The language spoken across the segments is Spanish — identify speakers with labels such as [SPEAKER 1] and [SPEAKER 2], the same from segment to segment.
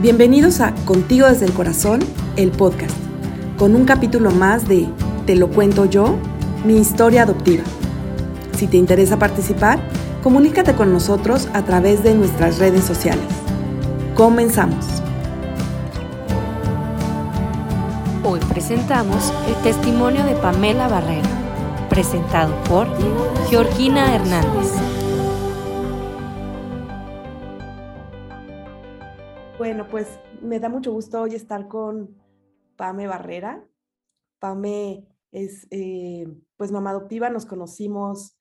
[SPEAKER 1] Bienvenidos a Contigo desde el Corazón, el podcast, con un capítulo más de Te lo cuento yo, mi historia adoptiva. Si te interesa participar, comunícate con nosotros a través de nuestras redes sociales. Comenzamos.
[SPEAKER 2] Hoy presentamos el testimonio de Pamela Barrera, presentado por Georgina Hernández.
[SPEAKER 1] Bueno, pues me da mucho gusto hoy estar con Pame Barrera. Pame es eh, pues mamá adoptiva, nos conocimos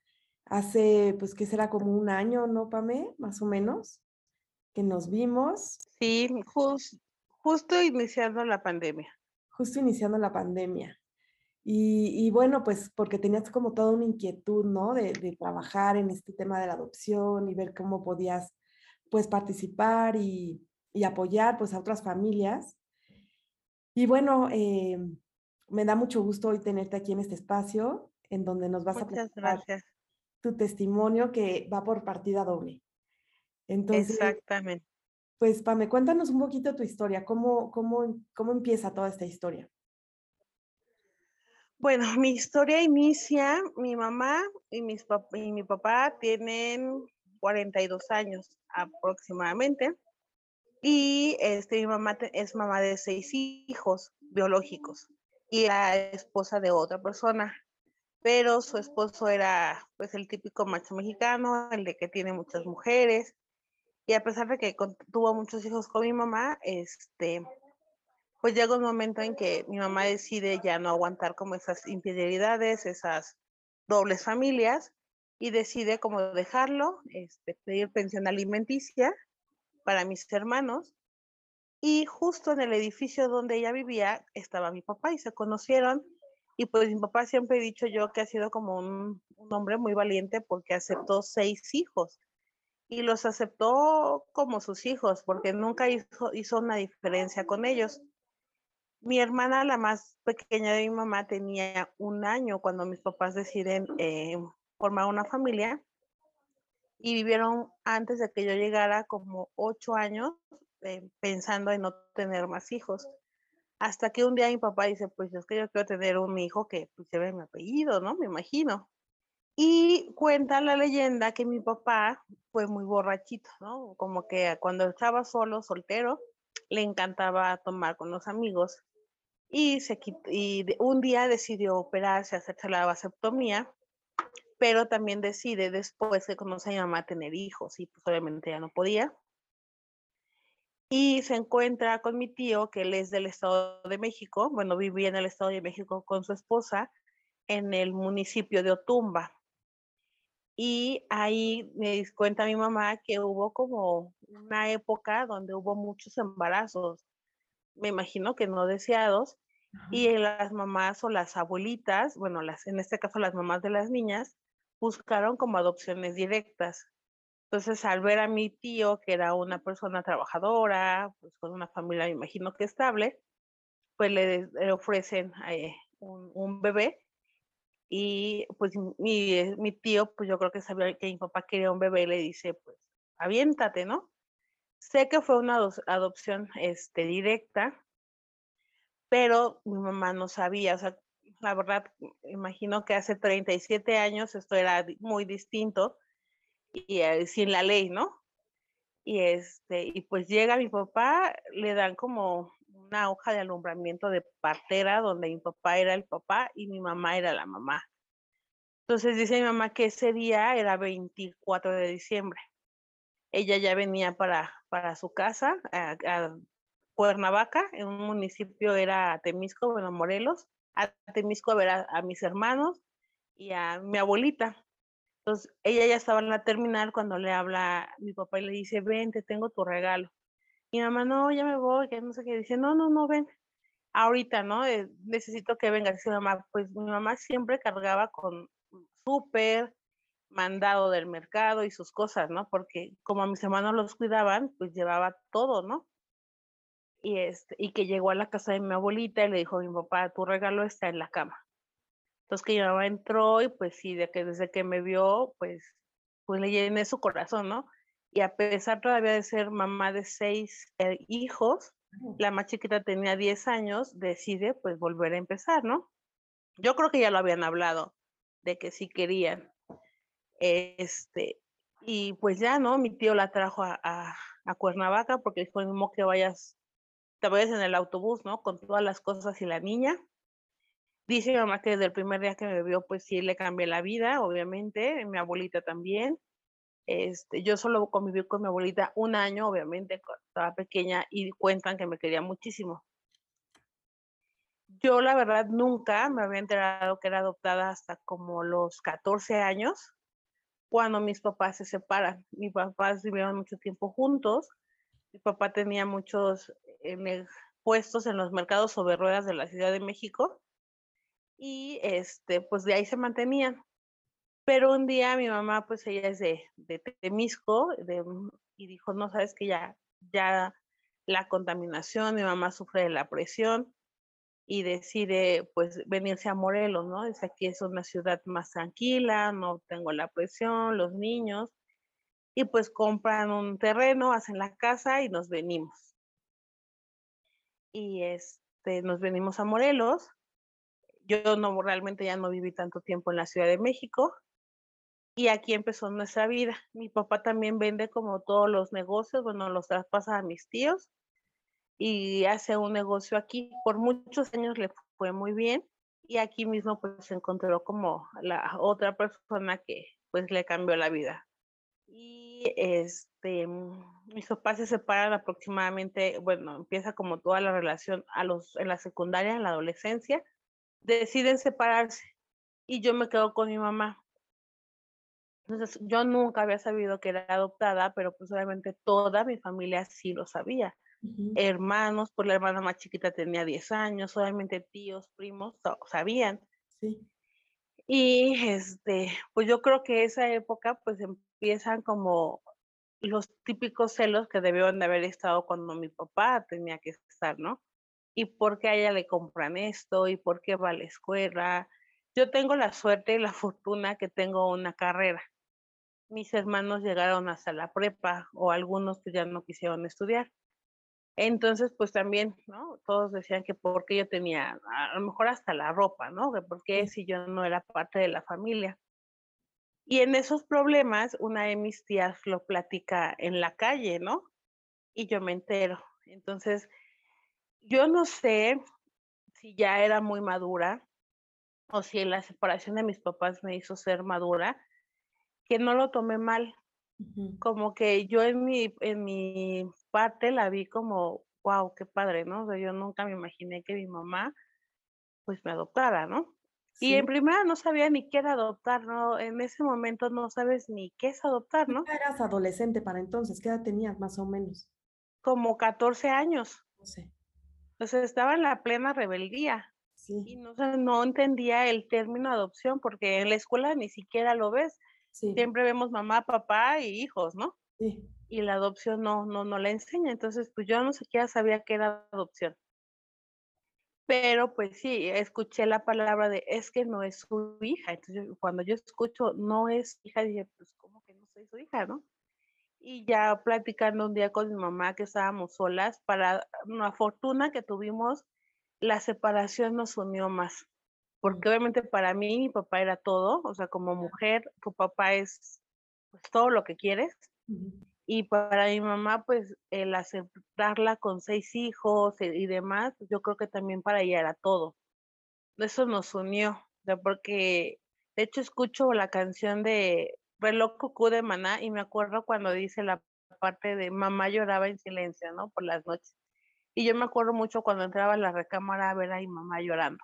[SPEAKER 1] hace pues que será como un año, ¿no, Pame? Más o menos, que nos vimos.
[SPEAKER 3] Sí, justo iniciando la pandemia.
[SPEAKER 1] Justo iniciando la pandemia. Y, bueno, pues porque tenías como toda una inquietud, ¿no? De, de, trabajar en este tema de la adopción y ver cómo podías pues participar y, y apoyar pues a otras familias. Y bueno, eh, me da mucho gusto hoy tenerte aquí en este espacio en donde nos vas a
[SPEAKER 3] presentar
[SPEAKER 1] tu testimonio que va por partida doble. Entonces,
[SPEAKER 3] Exactamente.
[SPEAKER 1] Pues Pame, cuéntanos un poquito tu historia, cómo, cómo, cómo empieza toda esta historia.
[SPEAKER 3] Bueno, mi historia inicia, mi mamá y, mis y mi papá tienen 42 años aproximadamente. Y este, mi mamá es mamá de seis hijos biológicos y la esposa de otra persona. Pero su esposo era pues el típico macho mexicano, el de que tiene muchas mujeres. Y a pesar de que tuvo muchos hijos con mi mamá, este, pues llega un momento en que mi mamá decide ya no aguantar como esas infidelidades, esas dobles familias, y decide como dejarlo, este, pedir pensión alimenticia para mis hermanos. Y justo en el edificio donde ella vivía estaba mi papá y se conocieron. Y pues mi papá siempre he dicho yo que ha sido como un, hombre muy valiente porque aceptó seis hijos y los aceptó como sus hijos porque nunca hizo, hizo una diferencia con ellos. Mi hermana, la más pequeña de mi mamá, tenía un año cuando mis papás deciden eh, formar una familia y vivieron antes de que yo llegara como ocho años eh, pensando en no tener más hijos. Hasta que un día mi papá dice, pues es que yo quiero tener un hijo que pues, lleve mi apellido, ¿no? Me imagino. Y cuenta la leyenda que mi papá fue muy borrachito, ¿no? Como que cuando estaba solo, soltero, le encantaba tomar con los amigos. Y, se, y un día decidió operarse, hacerse la vasectomía pero también decide después que conoce a mi mamá tener hijos y pues obviamente ya no podía. Y se encuentra con mi tío, que él es del Estado de México, bueno, vivía en el Estado de México con su esposa en el municipio de Otumba. Y ahí me cuenta mi mamá que hubo como una época donde hubo muchos embarazos, me imagino que no deseados, y las mamás o las abuelitas, bueno, las, en este caso las mamás de las niñas, buscaron como adopciones directas. Entonces, al ver a mi tío, que era una persona trabajadora, pues con una familia, me imagino que estable, pues le, ofrecen eh, un, bebé. Y pues mi, eh, mi, tío, pues yo creo que sabía que mi papá quería un bebé y le dice, pues, aviéntate, ¿no? Sé que fue una adopción este, directa, pero mi mamá no sabía, o sea, la verdad, imagino que hace 37 años esto era muy distinto y eh, sin la ley, ¿no? Y este, y pues llega mi papá, le dan como una hoja de alumbramiento de partera donde mi papá era el papá y mi mamá era la mamá. Entonces dice mi mamá que ese día era 24 de diciembre. Ella ya venía para, para su casa, a, a Cuernavaca, en un municipio era Temisco, bueno, Morelos, a Temisco ver a, mis hermanos y a mi abuelita. Entonces, ella ya estaba en la terminal cuando le habla mi papá y le dice, ven, te tengo tu regalo. Mi mamá, no, ya me voy, que no sé qué. Dice, no, no, no, ven. Ahorita, ¿no? Eh, necesito que venga. Dice mamá, pues mi mamá siempre cargaba con súper, mandado del mercado y sus cosas, ¿no? Porque como a mis hermanos los cuidaban, pues llevaba todo, ¿no? Y, este, y que llegó a la casa de mi abuelita y le dijo a mi papá, tu regalo está en la cama. Entonces que mi mamá entró y pues sí, de que desde que me vio, pues, pues le llené su corazón, ¿no? Y a pesar todavía de ser mamá de seis eh, hijos, la más chiquita tenía 10 años, decide pues volver a empezar, ¿no? Yo creo que ya lo habían hablado de que sí querían. Este, y pues ya, ¿no? Mi tío la trajo a, a, a Cuernavaca porque dijo, mismo que vayas, te vayas en el autobús, ¿no? Con todas las cosas y la niña. Dice mi mamá que desde el primer día que me vio, pues sí le cambié la vida, obviamente, mi abuelita también. Este, yo solo conviví con mi abuelita un año, obviamente, cuando estaba pequeña, y cuentan que me quería muchísimo. Yo, la verdad, nunca me había enterado que era adoptada hasta como los 14 años, cuando mis papás se separan. Mis papás vivieron mucho tiempo juntos. Mi papá tenía muchos eh, puestos en los mercados sobre ruedas de la Ciudad de México y este, pues de ahí se mantenían. Pero un día mi mamá, pues ella es de, de Temisco y dijo, no, sabes que ya, ya la contaminación, mi mamá sufre de la presión y decide pues venirse a Morelos, ¿no? Es aquí es una ciudad más tranquila, no tengo la presión, los niños, y pues compran un terreno, hacen la casa y nos venimos. Y este, nos venimos a Morelos yo no realmente ya no viví tanto tiempo en la Ciudad de México y aquí empezó nuestra vida. Mi papá también vende como todos los negocios, bueno, los traspasa a mis tíos y hace un negocio aquí. Por muchos años le fue muy bien y aquí mismo pues se encontró como la otra persona que pues le cambió la vida. Y este, mis papás se separan aproximadamente, bueno, empieza como toda la relación a los, en la secundaria, en la adolescencia, deciden separarse y yo me quedo con mi mamá. Entonces, yo nunca había sabido que era adoptada, pero pues obviamente toda mi familia sí lo sabía. Hermanos, pues la hermana más chiquita tenía 10 años, obviamente tíos, primos, sabían. Sí. Y este, pues yo creo que esa época pues empiezan como los típicos celos que debieron de haber estado cuando mi papá tenía que estar, ¿no? y por qué a ella le compran esto y por qué va a la escuela. Yo tengo la suerte y la fortuna que tengo una carrera. Mis hermanos llegaron hasta la prepa o algunos que ya no quisieron estudiar. Entonces, pues también, ¿no? Todos decían que porque yo tenía, a lo mejor hasta la ropa, ¿no? Que por qué si yo no era parte de la familia. Y en esos problemas, una de mis tías lo platica en la calle, ¿no? Y yo me entero. Entonces, yo no sé si ya era muy madura o si la separación de mis papás me hizo ser madura, que no lo tomé mal. Como que yo en mi, en mi parte la vi como, wow, qué padre, ¿no? O sea, yo nunca me imaginé que mi mamá pues me adoptara, ¿no? Y en primera no sabía ni qué era adoptar, ¿no? En ese momento no sabes ni qué es adoptar, ¿no?
[SPEAKER 1] Eras adolescente para entonces, ¿qué edad tenías más o menos?
[SPEAKER 3] Como 14 años. No sé. Entonces estaba en la plena rebeldía. Y no, no entendía el término adopción porque en la escuela ni siquiera lo ves. Siempre vemos mamá, papá y hijos, ¿no? Sí. Y la adopción no, no, no la enseña. Entonces, pues yo no siquiera sabía qué era adopción. Pero pues sí, escuché la palabra de es que no es su hija. Entonces, cuando yo escucho no es hija, dije, pues, ¿cómo que no soy su hija, no? y ya platicando un día con mi mamá que estábamos solas, para una fortuna que tuvimos, la separación nos unió más. Porque obviamente para mí mi papá era todo, o sea, como mujer, tu papá es pues, todo lo que quieres. Y para mi mamá, pues el aceptarla con seis hijos y, demás, pues, yo creo que también para ella era todo. Eso nos unió, porque de hecho escucho la canción de reloj cucú de maná y me acuerdo cuando dice la parte de mamá lloraba en silencio, ¿no? Por las noches. Y yo me acuerdo mucho cuando entraba a la recámara a ver a mi mamá llorando.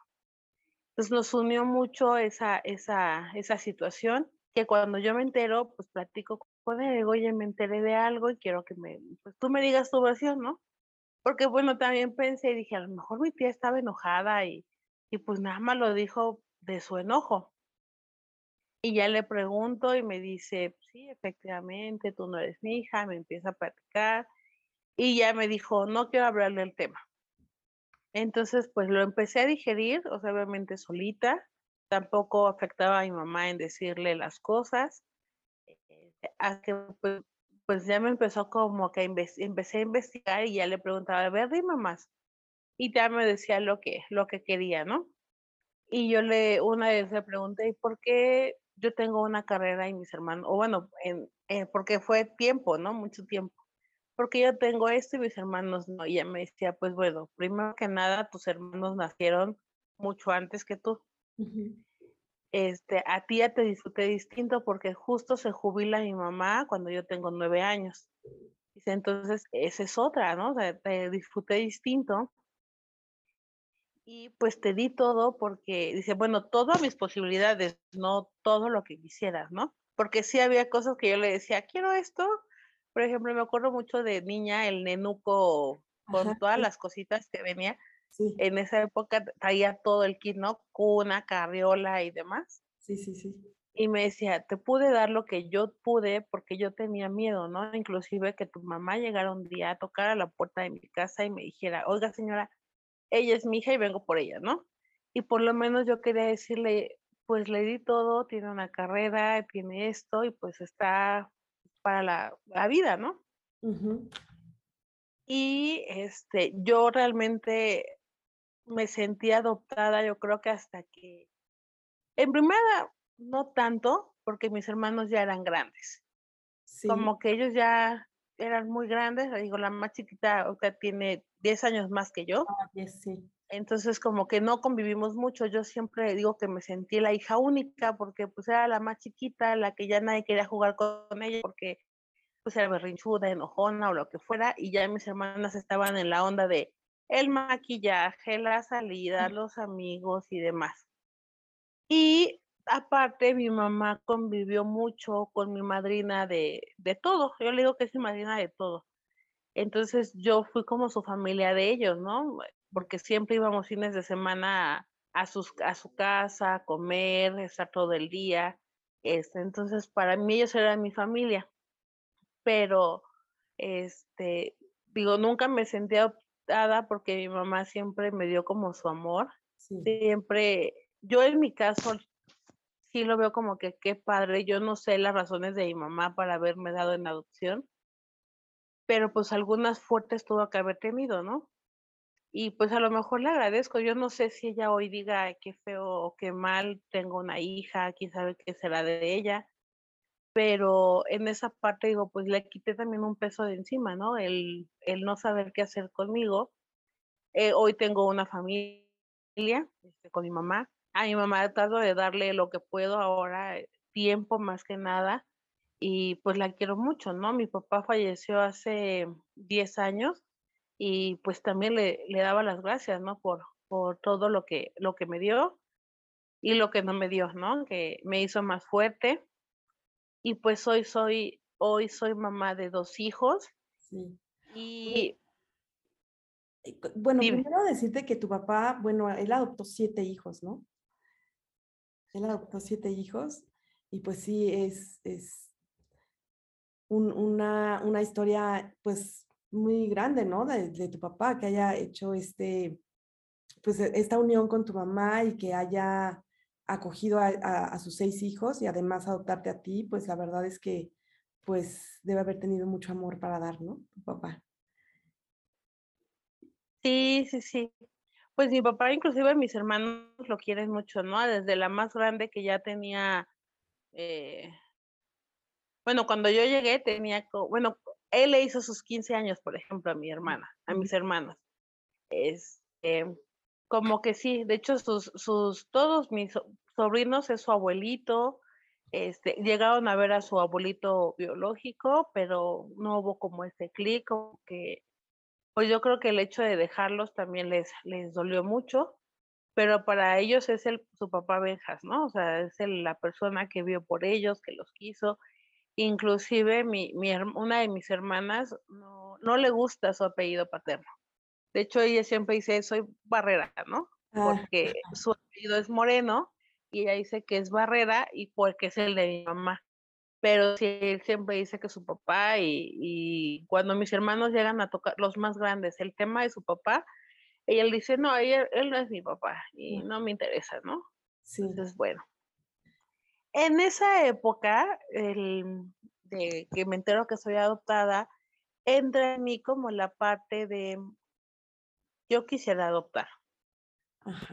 [SPEAKER 3] Entonces nos unió mucho esa, esa, esa situación que cuando yo me entero, pues platico con él, oye, me enteré de algo y quiero que me, pues tú me digas tu versión, ¿no? Porque bueno, también pensé y dije, a lo mejor mi tía estaba enojada y, y pues nada más lo dijo de su enojo. Y ya le pregunto y me dice, sí, efectivamente, tú no eres mi hija, me empieza a platicar y ya me dijo, no quiero hablarle del tema. Entonces, pues lo empecé a digerir, o sea, obviamente solita, tampoco afectaba a mi mamá en decirle las cosas, eh, a que pues, pues ya me empezó como que empecé a investigar y ya le preguntaba, a ver, dime más. Y ya me decía lo que, lo que quería, ¿no? Y yo le, una vez le pregunté, ¿y por qué yo tengo una carrera y mis hermanos, o bueno, en, eh, porque fue tiempo, ¿no? Mucho tiempo. Porque yo tengo esto y mis hermanos no. Y ella me decía, pues bueno, primero que nada, tus hermanos nacieron mucho antes que tú. Este, a ti ya te disfruté distinto porque justo se jubila mi mamá cuando yo tengo nueve años. Dice, entonces, esa es otra, ¿no? O sea, te disfruté distinto y pues te di todo porque dice, bueno, todas mis posibilidades, no todo lo que quisieras, ¿no? Porque sí había cosas que yo le decía, quiero esto. Por ejemplo, me acuerdo mucho de niña, el nenuco con todas las cositas que venía. En esa época traía todo el kit, ¿no? Cuna, carriola y demás.
[SPEAKER 1] Sí, sí, sí.
[SPEAKER 3] Y me decía, te pude dar lo que yo pude porque yo tenía miedo, ¿no? Inclusive que tu mamá llegara un día a tocar a la puerta de mi casa y me dijera, oiga señora, ella es mi hija y vengo por ella, ¿no? Y por lo menos yo quería decirle, pues le di todo, tiene una carrera, tiene esto y pues está para la, vida, ¿no? Y este, yo realmente me sentí adoptada, yo creo que hasta que, en primera, no tanto, porque mis hermanos ya eran grandes. Como que ellos ya eran muy grandes, digo, la más chiquita ahorita tiene 10 años más que yo.
[SPEAKER 1] Ah, sí.
[SPEAKER 3] Entonces, como que no convivimos mucho. Yo siempre digo que me sentí la hija única porque pues era la más chiquita, la que ya nadie quería jugar con ella porque pues era berrinchuda, enojona o lo que fuera. Y ya mis hermanas estaban en la onda de el maquillaje, la salida, los amigos y demás. Y aparte, mi mamá convivió mucho con mi madrina de, de todo. Yo le digo que es mi madrina de todo. Entonces yo fui como su familia de ellos, ¿no? Porque siempre íbamos fines de semana a, sus, a su casa, a comer, estar todo el día. Este, entonces para mí ellos eran mi familia. Pero, este, digo, nunca me sentía adoptada porque mi mamá siempre me dio como su amor. Siempre, yo en mi caso sí lo veo como que qué padre. Yo no sé las razones de mi mamá para haberme dado en adopción pero pues algunas fuertes tuvo que haber tenido, ¿no? Y pues a lo mejor le agradezco, yo no sé si ella hoy diga qué feo o qué mal, tengo una hija, quién sabe qué será de ella, pero en esa parte digo, pues le quité también un peso de encima, ¿no? El, el no saber qué hacer conmigo. Eh, hoy tengo una familia este, con mi mamá. A mi mamá trato de darle lo que puedo ahora, eh, tiempo más que nada, y pues la quiero mucho, ¿no? Mi papá falleció hace 10 años y pues también le, le daba las gracias, ¿no? Por, por todo lo que, lo que me dio y lo que no me dio, ¿no? Que me hizo más fuerte. Y pues hoy soy, hoy soy mamá de dos hijos. Sí. Y
[SPEAKER 1] bueno, primero decirte que tu papá, bueno, él adoptó siete hijos, ¿no? Él adoptó siete hijos y pues sí, es, es una, una, historia pues muy grande, ¿no? De, tu papá, que haya hecho este, pues e, esta unión con tu mamá y que haya acogido a, sus seis hijos y además adoptarte a ti, pues la verdad es que pues debe haber tenido mucho amor para dar, ¿no? Tu papá.
[SPEAKER 3] Sí, sí, sí. Pues mi papá, inclusive mis hermanos lo quieren mucho, ¿no? Desde la más grande que ya tenía eh, bueno, cuando yo llegué tenía, bueno, él le hizo sus 15 años, por ejemplo, a mi hermana, a mis hermanos. Es, este, como que sí, de hecho, sus, sus, todos mis sobrinos es su abuelito, este, llegaron a ver a su abuelito biológico, pero no hubo como ese clic, como que, pues yo creo que el hecho de dejarlos también les, les dolió mucho, pero para ellos es el, su papá Benjas, ¿no? O sea, es la persona que vio por ellos, que los quiso, Inclusive mi, mi, una de mis hermanas no, no le gusta su apellido paterno. De hecho, ella siempre dice, soy Barrera, ¿no? Ah, porque su apellido es Moreno y ella dice que es Barrera y porque es el de mi mamá. Pero sí, él siempre dice que su papá y, y, cuando mis hermanos llegan a tocar, los más grandes, el tema de su papá, ella le dice, no, él, él no es mi papá y no me interesa, ¿no? Sí. Entonces, bueno. En esa época, el, este, que me entero que soy adoptada, entra en mí como la parte de yo quisiera adoptar.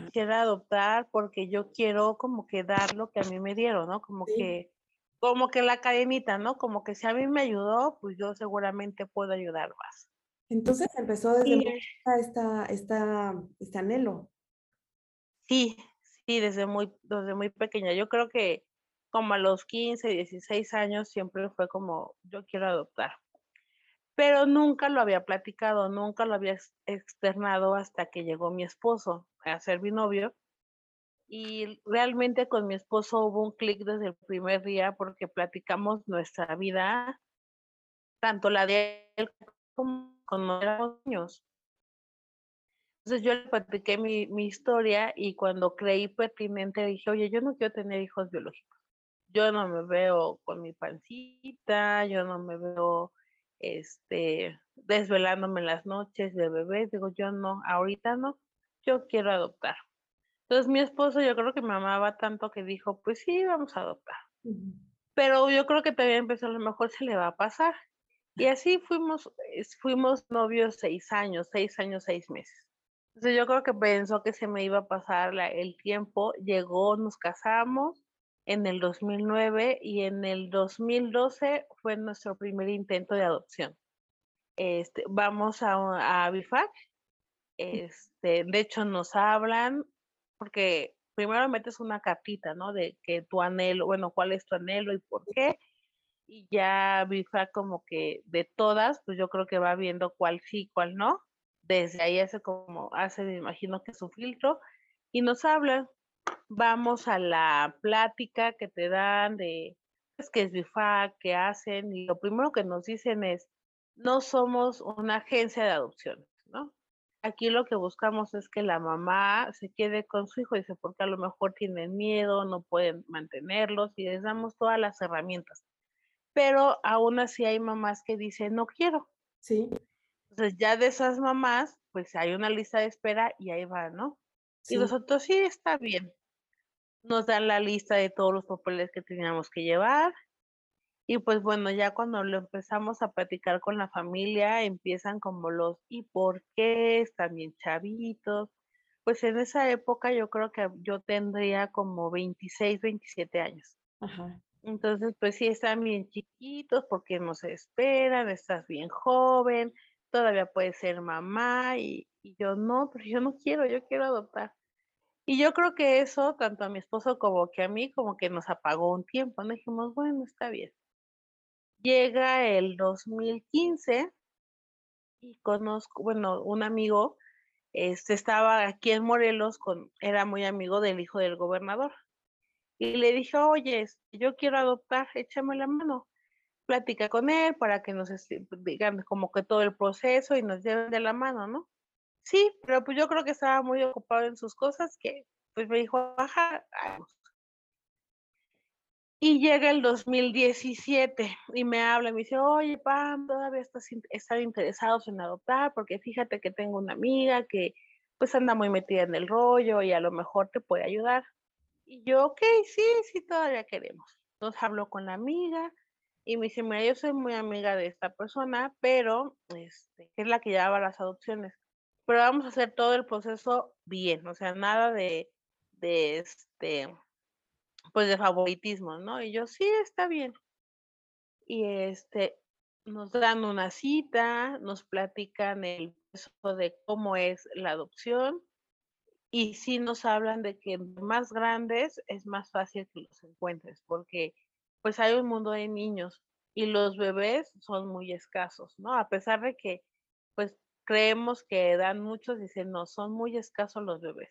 [SPEAKER 3] Quisiera adoptar porque yo quiero como que dar lo que a mí me dieron, ¿no? Como que como que la cadenita, ¿no? Como que si a mí me ayudó, pues yo seguramente puedo ayudar más.
[SPEAKER 1] Entonces empezó desde esta, esta, este anhelo.
[SPEAKER 3] Sí, sí, desde muy, desde muy pequeña. Yo creo que como a los 15, 16 años siempre fue como, yo quiero adoptar. Pero nunca lo había platicado, nunca lo había externado hasta que llegó mi esposo a ser mi novio. Y realmente con mi esposo hubo un clic desde el primer día porque platicamos nuestra vida, tanto la de él como cuando éramos niños. Entonces yo le platiqué mi, mi historia y cuando creí pertinente dije, oye, yo no quiero tener hijos biológicos. Yo no me veo con mi pancita, yo no me veo este, desvelándome las noches de bebé. Digo, yo no, ahorita no, yo quiero adoptar. Entonces mi esposo yo creo que me amaba tanto que dijo, pues sí, vamos a adoptar. Pero yo creo que también empezó, a lo mejor se le va a pasar. Y así fuimos, fuimos novios seis años, seis años, seis meses. Entonces yo creo que pensó que se me iba a pasar el tiempo, llegó, nos casamos en el 2009 y en el 2012 fue nuestro primer intento de adopción. Este, vamos a, a BIFAC, este, de hecho nos hablan, porque primero metes una cartita, ¿no? De que tu anhelo, bueno, cuál es tu anhelo y por qué. Y ya Bifa como que de todas, pues yo creo que va viendo cuál sí, cuál no. Desde ahí hace como, hace, me imagino que su filtro. Y nos hablan, vamos a la plática que te dan de pues, qué es BIFAC, qué hacen. Y lo primero que nos dicen es, no somos una agencia de adopción, ¿no? Aquí lo que buscamos es que la mamá se quede con su hijo, dice, porque a lo mejor tienen miedo, no pueden mantenerlos y les damos todas las herramientas. Pero aún así hay mamás que dicen, no quiero.
[SPEAKER 1] Sí.
[SPEAKER 3] Entonces ya de esas mamás, pues hay una lista de espera y ahí va, ¿no? Y nosotros sí está bien. Nos dan la lista de todos los papeles que teníamos que llevar, y pues bueno, ya cuando lo empezamos a platicar con la familia, empiezan como los ¿y por qué? Están bien chavitos. Pues en esa época yo creo que yo tendría como 26, 27 años. Entonces, pues sí, están bien chiquitos porque no se esperan, estás bien joven, todavía puedes ser mamá y, yo no, pero yo no quiero, yo quiero adoptar. Y yo creo que eso, tanto a mi esposo como que a mí, como que nos apagó un tiempo, ¿no? Dijimos, bueno, está bien. Llega el 2015 y conozco, bueno, un amigo, este estaba aquí en Morelos, con, era muy amigo del hijo del gobernador. Y le dije, oye, yo quiero adoptar, échame la mano. Platica con él para que nos digan como que todo el proceso y nos lleven de la mano, ¿no? Sí, pero pues yo creo que estaba muy ocupado en sus cosas que pues me dijo, ajá, y llega el 2017 y me habla y me dice, oye, Pam, todavía estás están interesados en adoptar porque fíjate que tengo una amiga que pues anda muy metida en el rollo y a lo mejor te puede ayudar. Y yo, ok, sí, sí, todavía queremos. Entonces hablo con la amiga y me dice, mira, yo soy muy amiga de esta persona, pero, este, es la que lleva las adopciones. Pero vamos a hacer todo el proceso bien, o sea, nada de, de este, pues de favoritismo, ¿no? Y yo, sí, está bien. Y este, nos dan una cita, nos platican el proceso de cómo es la adopción y sí nos hablan de que más grandes es más fácil que los encuentres porque pues hay un mundo de niños y los bebés son muy escasos, ¿no? A pesar de que pues creemos que dan muchos, dicen, no, son muy escasos los bebés.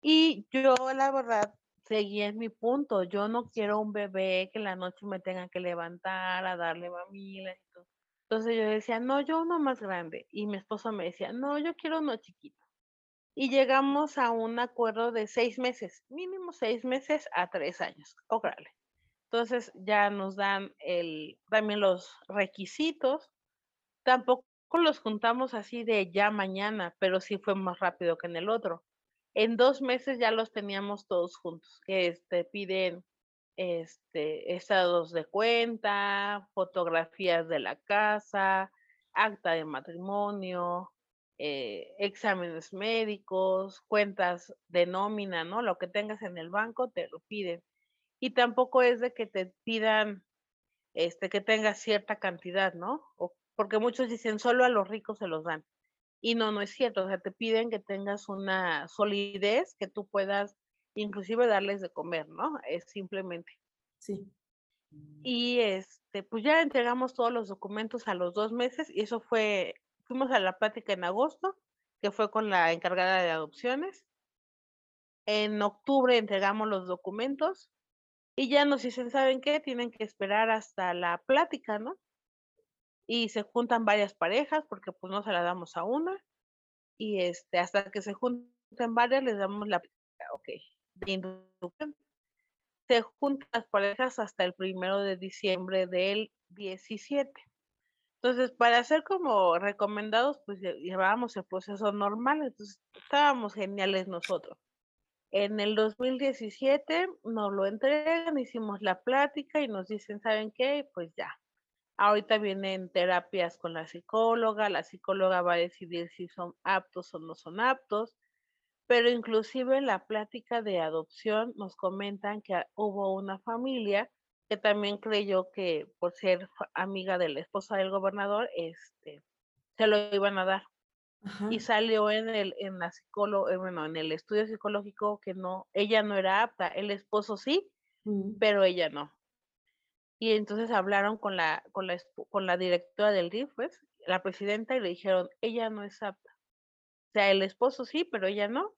[SPEAKER 3] Y yo la verdad seguí en mi punto. Yo no quiero un bebé que la noche me tenga que levantar a darle mamila y todo. Entonces yo decía, no, yo uno más grande. Y mi esposo me decía, no, yo quiero uno chiquito. Y llegamos a un acuerdo de seis meses, mínimo seis meses a tres años. Órale. Entonces ya nos dan el, también los requisitos. Tampoco los juntamos así de ya mañana, pero sí fue más rápido que en el otro en dos meses ya los teníamos todos juntos. Este, piden este, estados de cuenta, fotografías de la casa, acta de matrimonio, eh, exámenes médicos, cuentas de nómina, ¿no? Lo que tengas en el banco te lo piden. Y tampoco es de que te pidan este, que tengas cierta cantidad, ¿no? O, porque muchos dicen solo a los ricos se los dan. Y no, no es cierto. O sea, te piden que tengas una solidez que tú puedas inclusive darles de comer, ¿no? Es simplemente.
[SPEAKER 1] Sí.
[SPEAKER 3] Y este, pues ya entregamos todos los documentos a los dos meses y eso fue, fuimos a la plática en agosto, que fue con la encargada de adopciones. En octubre entregamos los documentos y ya nos dicen, ¿saben qué? Tienen que esperar hasta la plática, ¿no? Y se juntan varias parejas porque pues no se la damos a una. Y este, hasta que se junten varias les damos la, ok, de inducción. Se juntan las parejas hasta el primero de diciembre del 17. Entonces, para ser como recomendados, pues llevábamos el proceso normal, entonces estábamos geniales nosotros. En el 2017 nos lo entregan, hicimos la plática y nos dicen, ¿saben qué? Pues ya. Ahorita vienen terapias con la psicóloga, la psicóloga va a decidir si son aptos o no son aptos pero inclusive en la plática de adopción nos comentan que hubo una familia que también creyó que por ser amiga de la esposa del gobernador, este, se lo iban a dar. Y salió en el, en la psicólogo, eh, bueno, en el estudio psicológico que no, ella no era apta, el esposo sí, mm. pero ella no. Y entonces hablaron con la, con la, con la directora del DIF, pues, la presidenta, y le dijeron, ella no es apta. O sea, el esposo sí, pero ella no.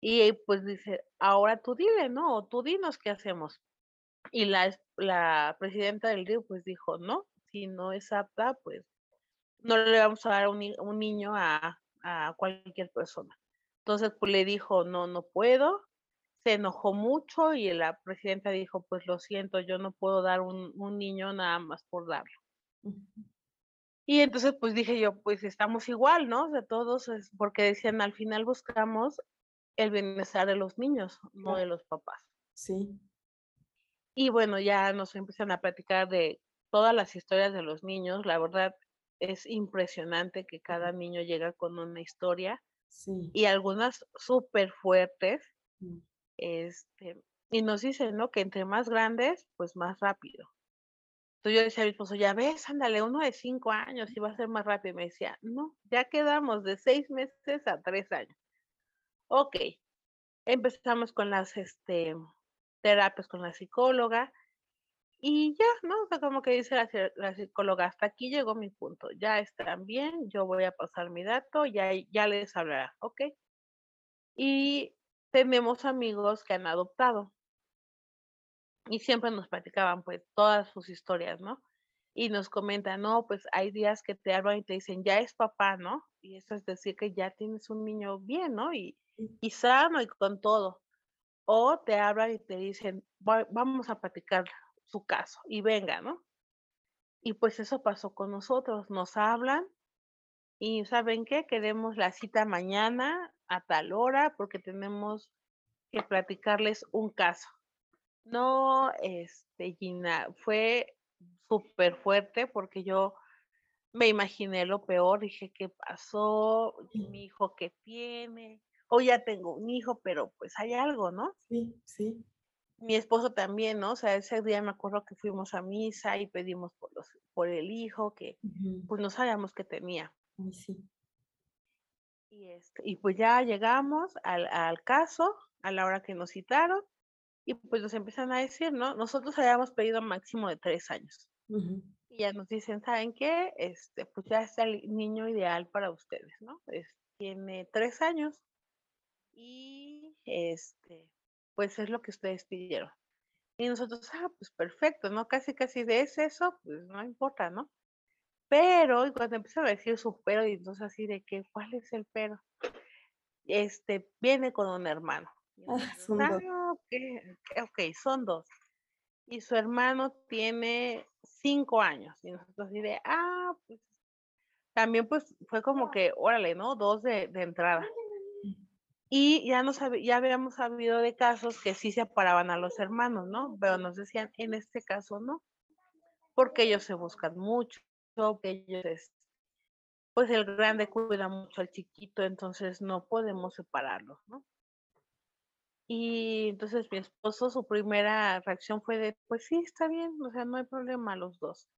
[SPEAKER 3] Y pues dice, ahora tú dile, ¿no? O tú dinos qué hacemos. Y la, la presidenta del río pues dijo, no, si no es apta, pues no le vamos a dar un, un niño a, a, cualquier persona. Entonces pues le dijo, no, no puedo. Se enojó mucho y la presidenta dijo, pues lo siento, yo no puedo dar un, un niño nada más por darlo. Y entonces pues dije yo, pues estamos igual, ¿no? De todos, es porque decían, al final buscamos el bienestar de los niños, no de los papás.
[SPEAKER 1] Sí.
[SPEAKER 3] Y bueno, ya nos empiezan a platicar de todas las historias de los niños. La verdad es impresionante que cada niño llega con una historia
[SPEAKER 1] sí.
[SPEAKER 3] y algunas súper fuertes. Mm. Este, y nos dicen, ¿no? Que entre más grandes, pues más rápido. Entonces yo decía a mi esposo, ya ves, ándale, uno de cinco años y va a ser más rápido. Y me decía, no, ya quedamos de seis meses a tres años. Ok, empezamos con las este, terapias con la psicóloga y ya, ¿no? O sea, como que dice la, psicóloga, hasta aquí llegó mi punto, ya están bien, yo voy a pasar mi dato, ya, ya les hablará, ¿ok? Y tenemos amigos que han adoptado y siempre nos platicaban pues todas sus historias, ¿no? Y nos comentan, no, pues hay días que te hablan y te dicen, ya es papá, ¿no? Y eso es decir que ya tienes un niño bien, ¿no? Y, y sano y con todo. O te hablan y te dicen, vamos a platicar su caso y venga, ¿no? Y pues eso pasó con nosotros, nos hablan y ¿saben qué? Queremos la cita mañana a tal hora porque tenemos que platicarles un caso. No, este, Gina, fue súper fuerte porque yo me imaginé lo peor, dije, ¿qué pasó? Mi hijo, ¿qué tiene? o ya tengo un hijo, pero pues hay algo, ¿no?
[SPEAKER 1] Sí, sí.
[SPEAKER 3] Mi esposo también, ¿no? O sea, ese día me acuerdo que fuimos a misa y pedimos por, los, por el hijo que pues no sabíamos que tenía.
[SPEAKER 1] Sí.
[SPEAKER 3] Y, este, y pues ya llegamos al, al caso, a la hora que nos citaron, y pues nos empiezan a decir, ¿no? Nosotros habíamos pedido máximo de tres años. Y ya nos dicen, ¿saben qué? Este, pues ya está el niño ideal para ustedes, ¿no? tiene tres años y este, pues es lo que ustedes pidieron. Y nosotros, ah, pues perfecto, ¿no? Casi, casi de es eso, pues no importa, ¿no? Pero, y cuando empiezan a decir su pero, y entonces así de que, ¿cuál es el pero? Este, viene con un hermano.
[SPEAKER 1] Ah, son dos.
[SPEAKER 3] Ah, ok, son dos. Y su hermano tiene cinco años. Y nosotros así de, ah, pues, también pues fue como que, órale, ¿no? Dos de, de entrada. Y ya, nos, ya habíamos sabido de casos que sí se separaban a los hermanos, ¿no? Pero nos decían, en este caso no, porque ellos se buscan mucho, que ellos, pues el grande cuida mucho al chiquito, entonces no podemos separarlos, ¿no? Y entonces mi esposo, su primera reacción fue de, pues sí, está bien, o sea, no hay problema los dos.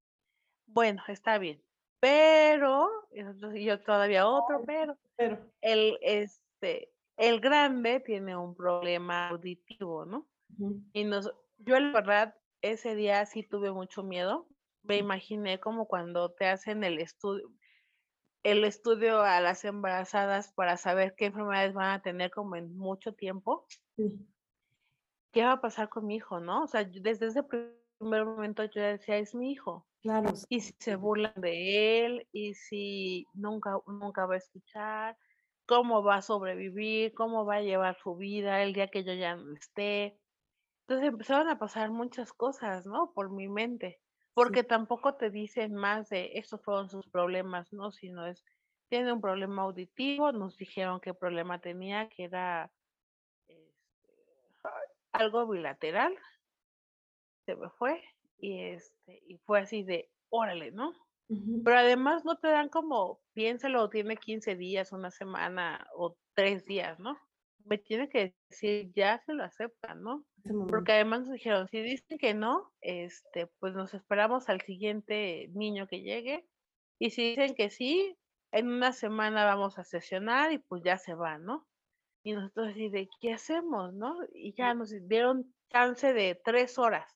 [SPEAKER 3] Bueno, está bien, pero, y yo todavía otro, pero,
[SPEAKER 1] Pero,
[SPEAKER 3] el, este, el grande tiene un problema auditivo, ¿no? Y nos, yo la verdad, ese día sí tuve mucho miedo. Me imaginé como cuando te hacen el estudio, el estudio a las embarazadas para saber qué enfermedades van a tener como en mucho tiempo.
[SPEAKER 1] sí,
[SPEAKER 3] ¿Qué va a pasar con mi hijo, no? O sea, yo desde ese primer momento yo decía, es mi hijo.
[SPEAKER 1] claro,
[SPEAKER 3] Y si se burlan de él, y si nunca, nunca va a escuchar, cómo va a sobrevivir, cómo va a llevar su vida el día que yo ya no esté. Entonces empezaron a pasar muchas cosas, ¿no? Por mi mente,
[SPEAKER 1] sí,
[SPEAKER 3] porque tampoco te dicen más de estos fueron sus problemas, ¿no? Sino es, tiene un problema auditivo, nos dijeron qué problema tenía, que era este, algo bilateral, se me fue, y este, y fue así de, órale, ¿no? Pero además no te dan como, piénsalo, tiene 15 días, una semana o tres días, ¿no? Me tiene que decir, ya se lo aceptan, ¿no? Porque además nos dijeron, si dicen que no, este, pues nos esperamos al siguiente niño que llegue. Y si dicen que sí, en una semana vamos a sesionar y pues ya se va, ¿no? Y nosotros así de, ¿qué hacemos, no? Y ya nos dieron chance de tres horas.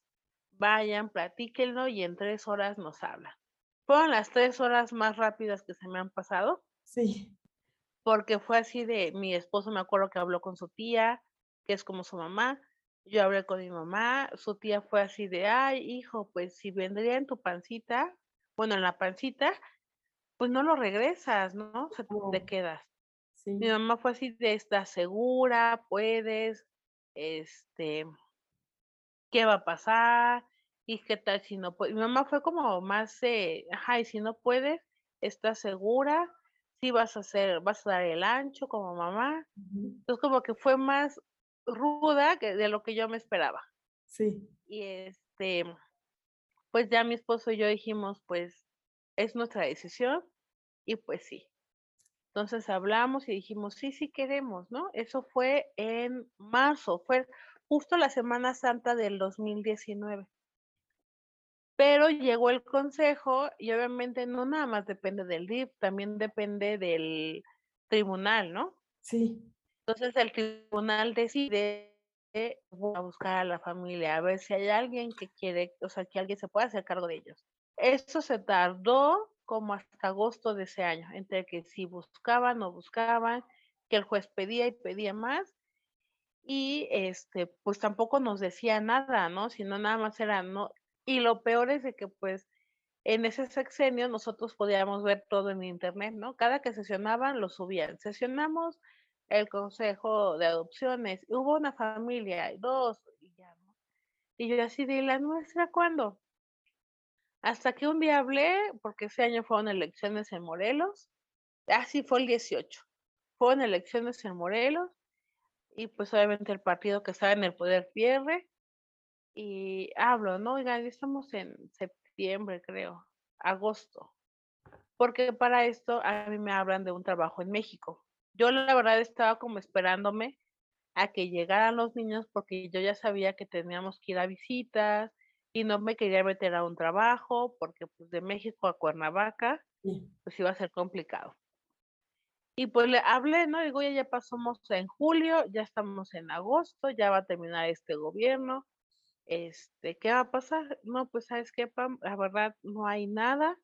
[SPEAKER 3] Vayan, platíquenlo y en tres horas nos hablan. Fueron las tres horas más rápidas que se me han pasado,
[SPEAKER 1] sí,
[SPEAKER 3] porque fue así de, mi esposo me acuerdo que habló con su tía, que es como su mamá, yo hablé con mi mamá, su tía fue así de, ay, hijo, pues si vendría en tu pancita, bueno, en la pancita, pues no lo regresas, ¿no? O sea, te quedas. Mi
[SPEAKER 1] sí,
[SPEAKER 3] mamá fue así de, estás segura, puedes, este, ¿qué va a pasar? ¿Y qué tal si no puedes? Mi mamá fue como más, eh, ajá, y si no puedes, ¿estás segura? Sí vas a hacer, vas a dar el ancho como mamá. Entonces como que fue más ruda que de lo que yo me esperaba.
[SPEAKER 1] sí,
[SPEAKER 3] Y este, pues ya mi esposo y yo dijimos, pues es nuestra decisión y pues sí. Entonces hablamos y dijimos, sí, sí queremos, ¿no? Eso fue en marzo, fue justo la Semana Santa del 2019. Pero llegó el consejo y obviamente no nada más depende del DIF, también depende del tribunal, ¿no?
[SPEAKER 1] sí,
[SPEAKER 3] Entonces el tribunal decide a buscar a la familia, a ver si hay alguien que quiere, o sea, que alguien se pueda hacer cargo de ellos. Esto se tardó como hasta agosto de ese año, entre que si buscaban o buscaban, que el juez pedía y pedía más, y este, pues tampoco nos decía nada, ¿no? Sino nada más era, no. Y lo peor es de que pues en ese sexenio nosotros podíamos ver todo en internet, ¿no? Cada que sesionaban lo subían. Sesionamos el consejo de adopciones, hubo una familia, dos, y ya, ¿no? Y yo así de, ¿y la nuestra cuándo? Hasta que un día hablé, porque ese año fueron elecciones en Morelos, así fue el 18, fueron elecciones en Morelos, y pues obviamente el partido que estaba en el poder pierde, y hablo, ¿no? Oigan, ya estamos en septiembre, creo, agosto, porque para esto a mí me hablan de un trabajo en México. Yo la verdad estaba como esperándome a que llegaran los niños porque yo ya sabía que teníamos que ir a visitas y no me quería meter a un trabajo porque pues de México a Cuernavaca pues iba a ser complicado. Y pues le hablé, ¿no? Digo, ya, ya pasamos en julio, ya estamos en agosto, ya va a terminar este gobierno, este, ¿qué va a pasar? No, pues sabes qué, Pam, la verdad no hay nada,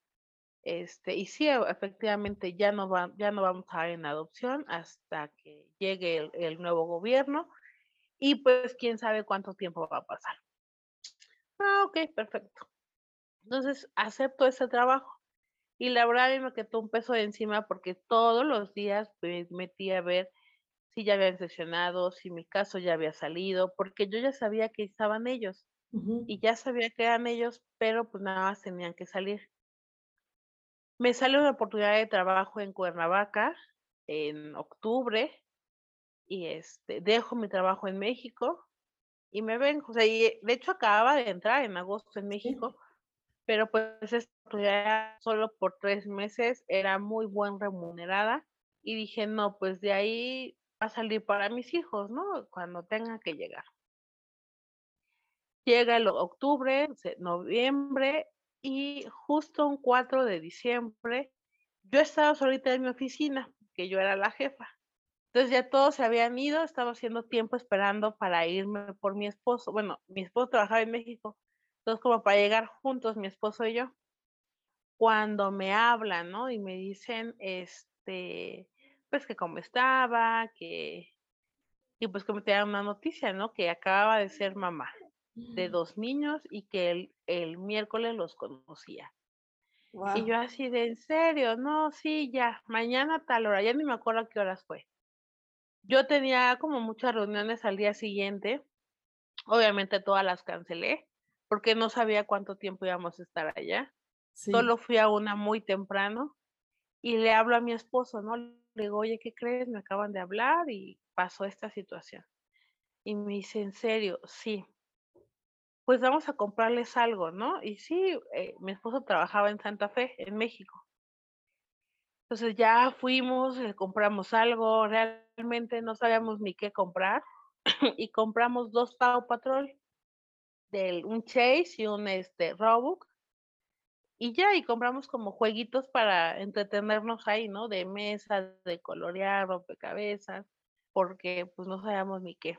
[SPEAKER 3] este, y sí, e- efectivamente ya no va, ya no vamos a dar en adopción hasta que llegue el, nuevo gobierno y pues quién sabe cuánto tiempo va a pasar. Ah, ok, perfecto. Entonces acepto ese trabajo y la verdad a mí me quedó un peso de encima porque todos los días me metí a ver si ya habían sesionado, si mi caso ya había salido, porque yo ya sabía que estaban ellos y ya sabía que eran ellos, pero pues nada más tenían que salir. Me sale una oportunidad de trabajo en Cuernavaca en octubre y este, dejo mi trabajo en México y me vengo. O sea, y de hecho acababa de entrar en agosto en México, pero pues esto ya solo por tres meses era muy buen remunerada y dije, no, pues de ahí a salir para mis hijos, ¿no? Cuando tenga que llegar. Llega el octubre, noviembre y justo un 4 de diciembre yo estaba solita en mi oficina, que yo era la jefa. Entonces ya todos se habían ido, estaba haciendo tiempo esperando para irme por mi esposo. Bueno, mi esposo trabajaba en México, entonces como para llegar juntos, mi esposo y yo. Cuando me hablan, ¿no? Y me dicen, este, pues que cómo estaba, que, y pues que me tenían una noticia, ¿no? Que acababa de ser mamá de dos niños y que el, el miércoles los conocía. Y yo así de, en serio, no, sí, ya, mañana a tal hora, ya ni me acuerdo a qué horas fue. Yo tenía como muchas reuniones al día siguiente, obviamente todas las cancelé, porque no sabía cuánto tiempo íbamos a estar allá. Solo fui a una muy temprano y le hablo a mi esposo, ¿no? Digo, oye, ¿qué crees? Me acaban de hablar y pasó esta situación. Y me dice, ¿en serio? Sí pues vamos a comprarles algo, ¿no? Y sí, eh, mi esposo trabajaba en Santa Fe, en México. Entonces ya fuimos, le compramos algo, realmente no sabíamos ni qué comprar y compramos dos Pau Patrol, del, un Chase y un este, Roebuck. Y ya, y compramos como jueguitos para entretenernos ahí, ¿no? De mesa, de colorear, rompecabezas, porque pues no sabíamos ni qué.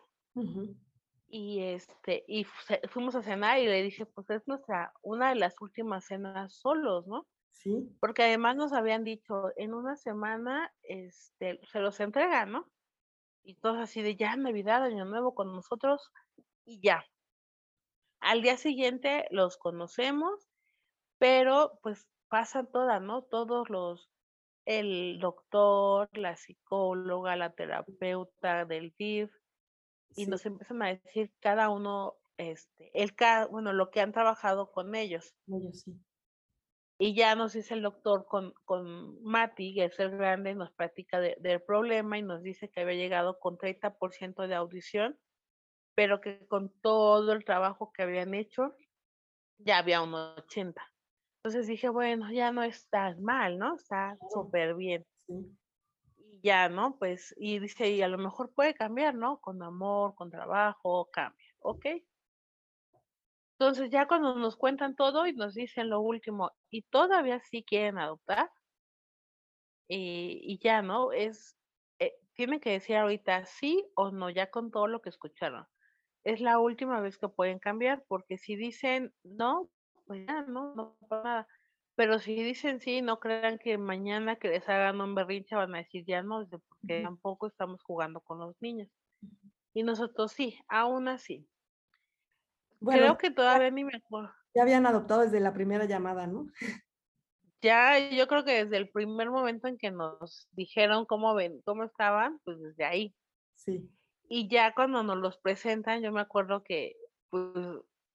[SPEAKER 3] Y este y fuimos a cenar y le dije pues es nuestra una de las últimas cenas solos no
[SPEAKER 1] sí.
[SPEAKER 3] Porque además nos habían dicho en una semana este se los entregan no y todos así de ya navidad año nuevo con nosotros y ya. Al día siguiente los conocemos pero pues pasan todas no todos los el doctor la psicóloga la terapeuta del DIF y nos empiezan a decir cada uno, este, el bueno, lo que han trabajado con ellos.
[SPEAKER 1] Ellos sí.
[SPEAKER 3] Y ya nos dice el doctor con, con Mati, que es el grande, nos platica del problema y nos dice que había llegado con 30% de audición, pero que con todo el trabajo que habían hecho, ya había un 80. Entonces dije, bueno, ya no está mal, ¿no? Está súper bien. Sí ya, ¿no? Pues, y dice, y a lo mejor puede cambiar, ¿no? Con amor, con trabajo, cambia, ¿ok? Entonces ya cuando nos cuentan todo y nos dicen lo último, y todavía sí quieren adoptar, y, ya, ¿no? Es, eh, tienen que decir ahorita sí o no, ya con todo lo que escucharon. Es la última vez que pueden cambiar, porque si dicen no, pues ya, no, no pasa nada. Pero si dicen sí, no crean que mañana que les hagan un berrinche van a decir ya no, porque tampoco estamos jugando con los niños. Y nosotros sí, aún así. Creo que todavía ni me acuerdo.
[SPEAKER 1] Ya habían adoptado desde la primera llamada, ¿no?
[SPEAKER 3] Ya, yo creo que desde el primer momento en que nos dijeron cómo ven, cómo estaban, pues desde ahí.
[SPEAKER 1] Sí.
[SPEAKER 3] Y ya cuando nos los presentan, yo me acuerdo que pues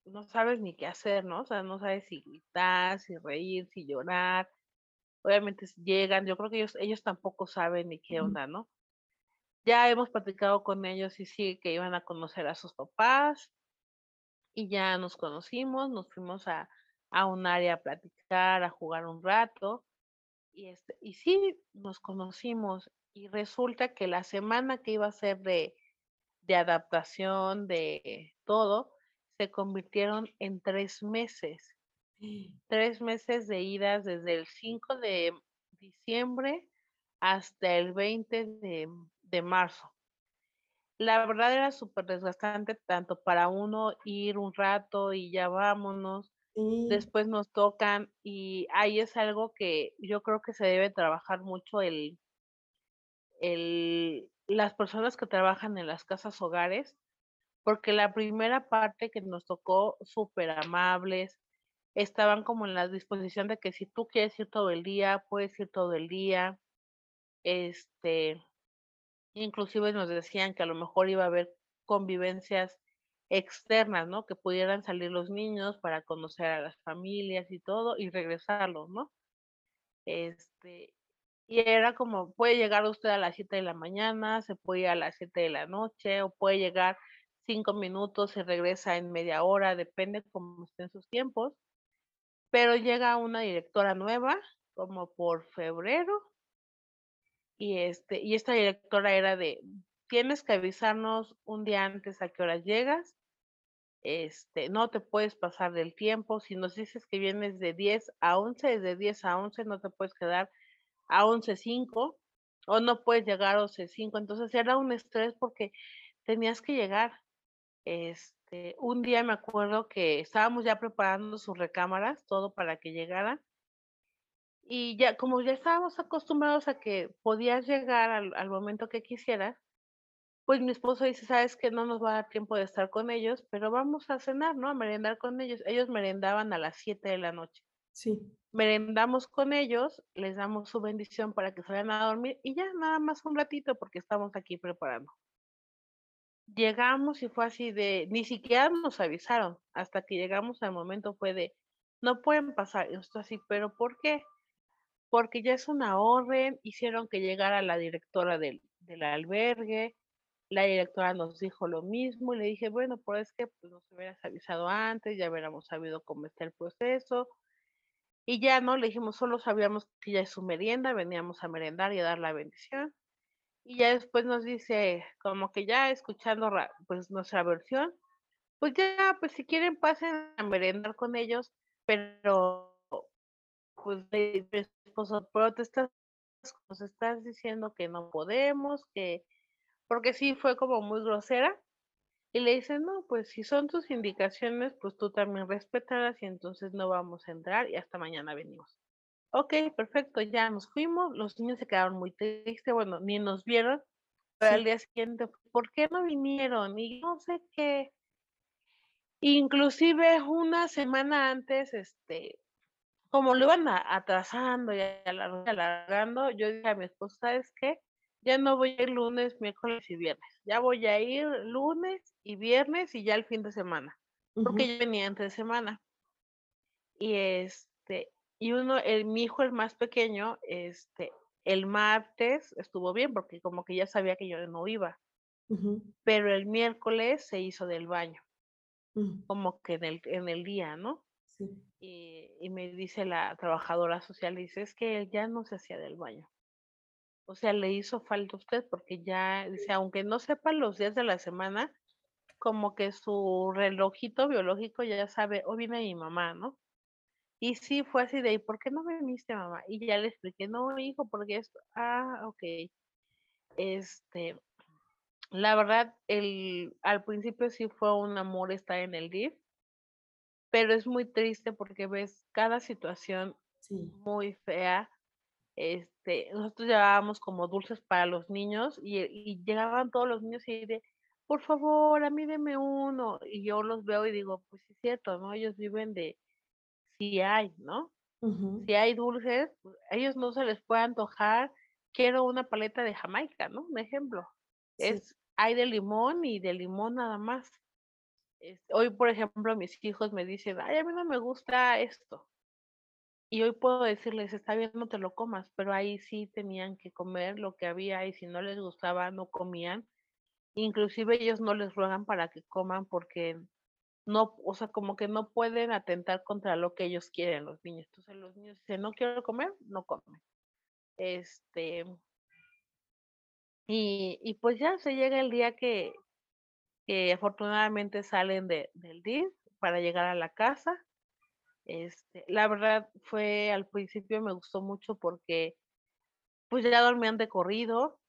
[SPEAKER 3] no sabes ni qué hacer, ¿no? O sea, no sabes si gritar, si reír, si llorar. Obviamente llegan, yo creo que ellos, ellos tampoco saben ni qué onda, ¿no? Ya hemos platicado con ellos y sí que iban a conocer a sus papás y ya nos conocimos, nos fuimos a, a un área a platicar, a jugar un rato y, este, y sí nos conocimos y resulta que la semana que iba a ser de, de adaptación, de todo, se convirtieron en tres meses. Tres meses de idas desde el 5 de diciembre hasta el 20 de, marzo. La verdad era súper desgastante tanto para uno ir un rato y ya vámonos. Después nos tocan y ahí es algo que yo creo que se debe trabajar mucho el, el, las personas que trabajan en las casas hogares porque la primera parte que nos tocó súper amables, estaban como en la disposición de que si tú quieres ir todo el día, puedes ir todo el día. Este, inclusive nos decían que a lo mejor iba a haber convivencias externas, ¿no? Que pudieran salir los niños para conocer a las familias y todo y regresarlos, ¿no? Este, Y era como, puede llegar usted a las 7 de la mañana, se puede ir a las 7 de la noche, o puede llegar cinco minutos, se regresa en media hora, depende cómo estén sus tiempos. Pero llega una directora nueva, como por febrero, y este, y esta directora era de, tienes que avisarnos un día antes a qué horas llegas, este, no te puedes pasar del tiempo, si nos dices que vienes de 10 a 11, de 10 a 11 no te puedes quedar a 11.05 o no puedes llegar a 11.05. Entonces era un estrés porque tenías que llegar. Este, un día me acuerdo que estábamos ya preparando sus recámaras, todo para que llegaran. Y ya, como ya estábamos acostumbrados a que podías llegar al, al momento que quisieras, pues mi esposo dice, sabes que no nos va a dar tiempo de estar con ellos, pero vamos a cenar, ¿no? A merendar con ellos. Ellos merendaban a las 7 de la noche.
[SPEAKER 1] Sí.
[SPEAKER 3] Merendamos con ellos, les damos su bendición para que se vayan a dormir y ya nada más un ratito porque estamos aquí preparando. Llegamos y fue así de, ni siquiera nos avisaron, hasta que llegamos al momento fue de, no pueden pasar. Y esto así, pero ¿por qué? Porque ya es una orden, hicieron que llegara la directora del, del albergue, la directora nos dijo lo mismo y le dije, bueno, pues es que pues, nos hubieras avisado antes, ya hubiéramos sabido cómo está el proceso. Y ya no, le dijimos, solo sabíamos que ya es su merienda, veníamos a merendar y a dar la bendición. Y ya después nos dice, como que ya escuchando pues nuestra versión, pues ya, pues si quieren pasen a merendar con ellos, pero pues mi esposo, pero te estás, nos estás diciendo que no podemos, que, porque sí fue como muy grosera. Y le dice, no, pues si son tus indicaciones, pues tú también respétalas y entonces no vamos a entrar y hasta mañana venimos. Ok, perfecto, ya nos fuimos, los niños se quedaron muy tristes, bueno, ni nos vieron, pero al día siguiente, ¿por qué no vinieron? Y no sé qué. Inclusive una semana antes, este, como lo iban atrasando y alargando, yo dije a mi esposa, ¿sabes qué? Ya no voy a ir lunes, miércoles y viernes. Ya voy a ir lunes y viernes y ya el fin de semana. Porque yo venía entre semana. Y este, y uno, el, mi hijo, el más pequeño, este, el martes estuvo bien porque como que ya sabía que yo no iba. Pero el miércoles se hizo del baño. Como que en el, en el día, ¿no? Sí. Y, y, me dice la trabajadora social, dice, es que él ya no se hacía del baño. O sea, le hizo falta a usted porque ya, dice, aunque no sepa los días de la semana, como que su relojito biológico ya sabe, hoy viene mi mamá, ¿no? Y sí, fue así de, ¿y por qué no viniste, mamá? Y ya le expliqué, no, hijo, porque esto, ah, ok. Este, la verdad, el, al principio sí fue un amor estar en el DIF, pero es muy triste porque ves cada situación muy fea este, nosotros llevábamos como dulces para los niños y, llegaban todos los niños y de, por favor, a mí deme uno. Y yo los veo y digo, pues sí es cierto, ¿no? Ellos viven de, si hay, ¿no? Si hay dulces, pues, ellos no se les puede antojar, quiero una paleta de Jamaica, ¿no? Un ejemplo. Es, hay de limón y de limón nada más. hoy, por ejemplo, mis hijos me dicen, ay, a mí no me gusta esto. Y hoy puedo decirles, está bien, no te lo comas, pero ahí sí tenían que comer lo que había y si no les gustaba, no comían. Inclusive ellos no les ruegan para que coman porque no, o sea, como que no pueden atentar contra lo que ellos quieren los niños. Entonces los niños dicen, no quiero comer, no comen. Este, y, y pues ya se llega el día que, que afortunadamente salen de, del DIF para llegar a la casa este, la verdad fue al principio me gustó mucho porque pues ya dormían de corrido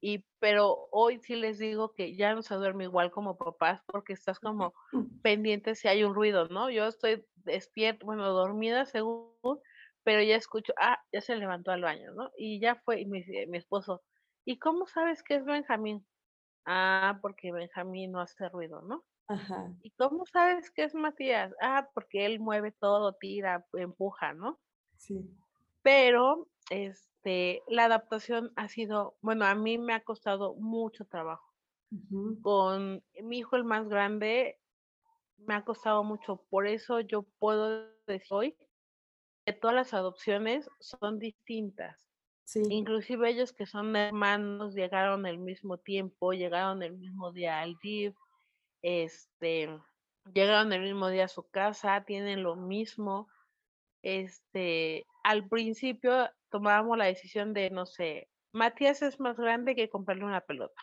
[SPEAKER 3] y pero hoy sí les digo que ya no se duerme igual como papás porque estás como pendiente si hay un ruido, ¿no? Yo estoy despierta, bueno, dormida según, pero ya escucho, ah, ya se levantó al baño, ¿no? Y ya fue y mi, mi esposo, ¿y cómo sabes que es Benjamín? Ah, porque Benjamín no hace ruido, ¿no?
[SPEAKER 1] Ajá.
[SPEAKER 3] ¿Y cómo sabes que es Matías? Ah, porque él mueve todo, tira, empuja, ¿no?
[SPEAKER 1] Sí.
[SPEAKER 3] Pero, este, la adaptación ha sido, bueno, a mí me ha costado mucho trabajo. Con mi hijo el más grande, me ha costado mucho. Por eso yo puedo decir hoy que todas las adopciones son distintas.
[SPEAKER 1] Sí.
[SPEAKER 3] Inclusive ellos que son hermanos llegaron al mismo tiempo, llegaron el mismo día al DIF, este, llegaron el mismo día a su casa, tienen lo mismo. Este, al principio tomábamos la decisión de, no sé, Matías es más grande que comprarle una pelota.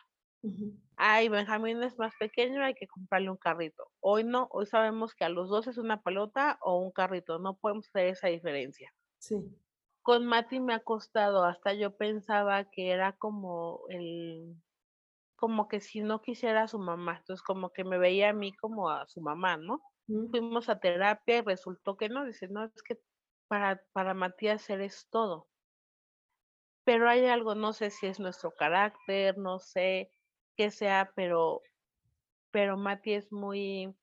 [SPEAKER 3] Ay, Benjamín es más pequeño, hay que comprarle un carrito. Hoy no, hoy sabemos que a los dos es una pelota o un carrito, no podemos hacer esa diferencia.
[SPEAKER 1] Sí.
[SPEAKER 3] Con Mati me ha costado, hasta yo pensaba que era como el, como que si no quisiera a su mamá, entonces como que me veía a mí como a su mamá, ¿no? Fuimos a terapia y resultó que no, dice, no, es que para, para Matías eres todo. Pero hay algo, no sé si es nuestro carácter, no sé qué sea, pero, pero Mati es muy,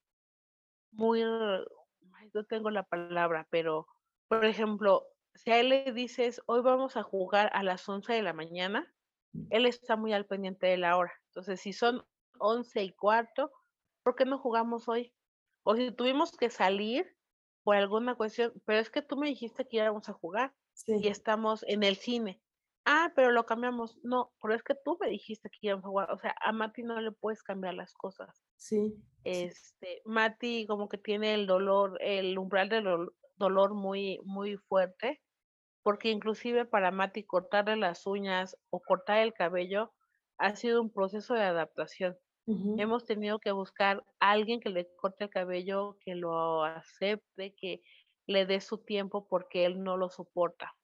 [SPEAKER 3] muy, no tengo la palabra, pero, por ejemplo, si a él le dices, hoy vamos a jugar a las 11 de la mañana, mm. él está muy al pendiente de la hora. Entonces, si son 11 y cuarto, ¿por qué no jugamos hoy? O si tuvimos que salir por alguna cuestión, pero es que tú me dijiste que íbamos a jugar y estamos en el cine. Ah, pero lo cambiamos. No, pero es que tú me dijiste que íbamos a jugar. O sea, a Mati no le puedes cambiar las cosas.
[SPEAKER 1] Sí.
[SPEAKER 3] Este, Mati como que tiene el dolor, el umbral del dolor muy, muy fuerte, porque inclusive para Mati cortarle las uñas o cortar el cabello ha sido un proceso de adaptación. Hemos tenido que buscar a alguien que le corte el cabello, que lo acepte, que le dé su tiempo porque él no lo soporta.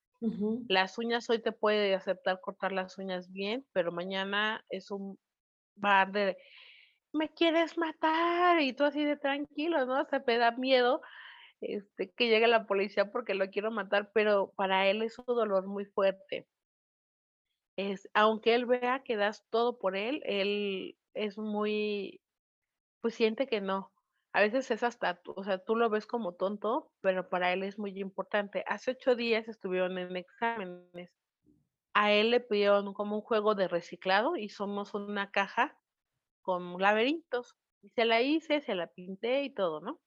[SPEAKER 3] Las uñas hoy te puede aceptar cortar las uñas bien, pero mañana es un bar de me quieres matar y tú así de tranquilo, ¿no? Se me da miedo este, que llegue la policía porque lo quiero matar, pero para él es un dolor muy fuerte. Es, aunque él vea que das todo por él, él es muy, pues siente que no. A veces es hasta, o sea, tú lo ves como tonto, pero para él es muy importante. Hace ocho días estuvieron en exámenes. A él le pidieron como un juego de reciclado y somos una caja con laberintos. Y se la hice, se la pinté y todo, ¿no?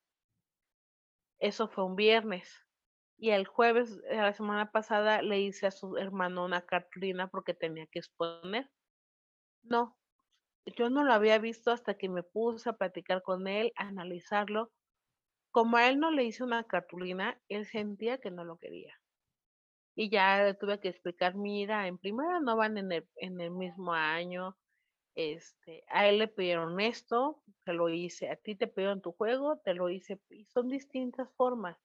[SPEAKER 3] Eso fue un viernes. Y el jueves la semana pasada le hice a su hermano una cartulina porque tenía que exponer. No, yo no lo había visto hasta que me puse a platicar con él, a analizarlo. Como a él no le hice una cartulina, él sentía que no lo quería. Y ya le tuve que explicar, mira, en primera no van en el, en el mismo año, este, a él le pidieron esto, te lo hice, a ti te pidieron tu juego, te lo hice, y son distintas formas.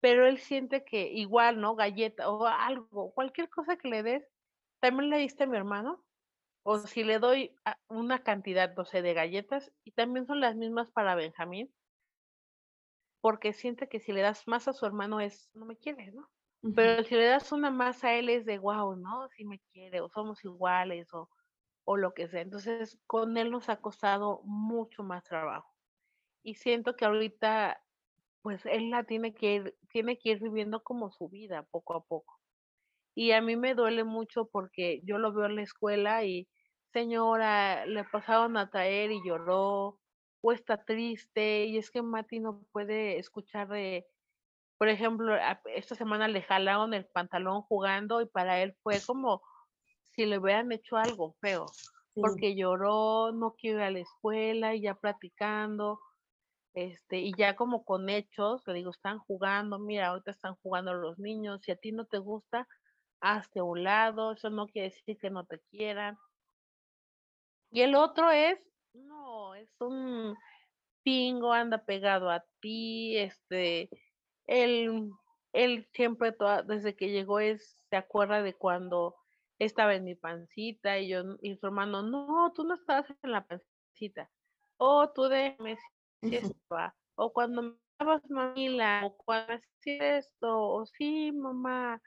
[SPEAKER 3] Pero él siente que igual, ¿no? Galleta o algo, cualquier cosa que le des, también le diste a mi hermano, o si le doy una cantidad, no sé, de galletas, y también son las mismas para Benjamín, porque siente que si le das más a su hermano es, no me quiere, ¿no? Pero si le das una más a él es de, wow, ¿no? Si me quiere, o somos iguales, o, o lo que sea. Entonces, con él nos ha costado mucho más trabajo. Y siento que ahorita, pues él la tiene que ir, tiene que ir viviendo como su vida poco a poco. Y a mí me duele mucho porque yo lo veo en la escuela y, señora, le pasaron a traer y lloró, o está triste, y es que Mati no puede escuchar de, por ejemplo, esta semana le jalaron el pantalón jugando y para él fue como si le hubieran hecho algo feo, porque lloró, no quiere ir a la escuela y ya platicando, este, y ya como con hechos, le digo, están jugando, mira, ahorita están jugando los niños, si a ti no te gusta, hazte a un lado, eso no quiere decir que no te quieran. Y el otro es, no, es un pingo, anda pegado a ti, este, él, él siempre, toda, desde que llegó, es, se acuerda de cuando estaba en mi pancita y yo, y su hermano, no, tú no estabas en la pancita, o oh, tú déjame si estaba, o cuando me dabas mamila, o cuando hacías esto, o sí, mamá,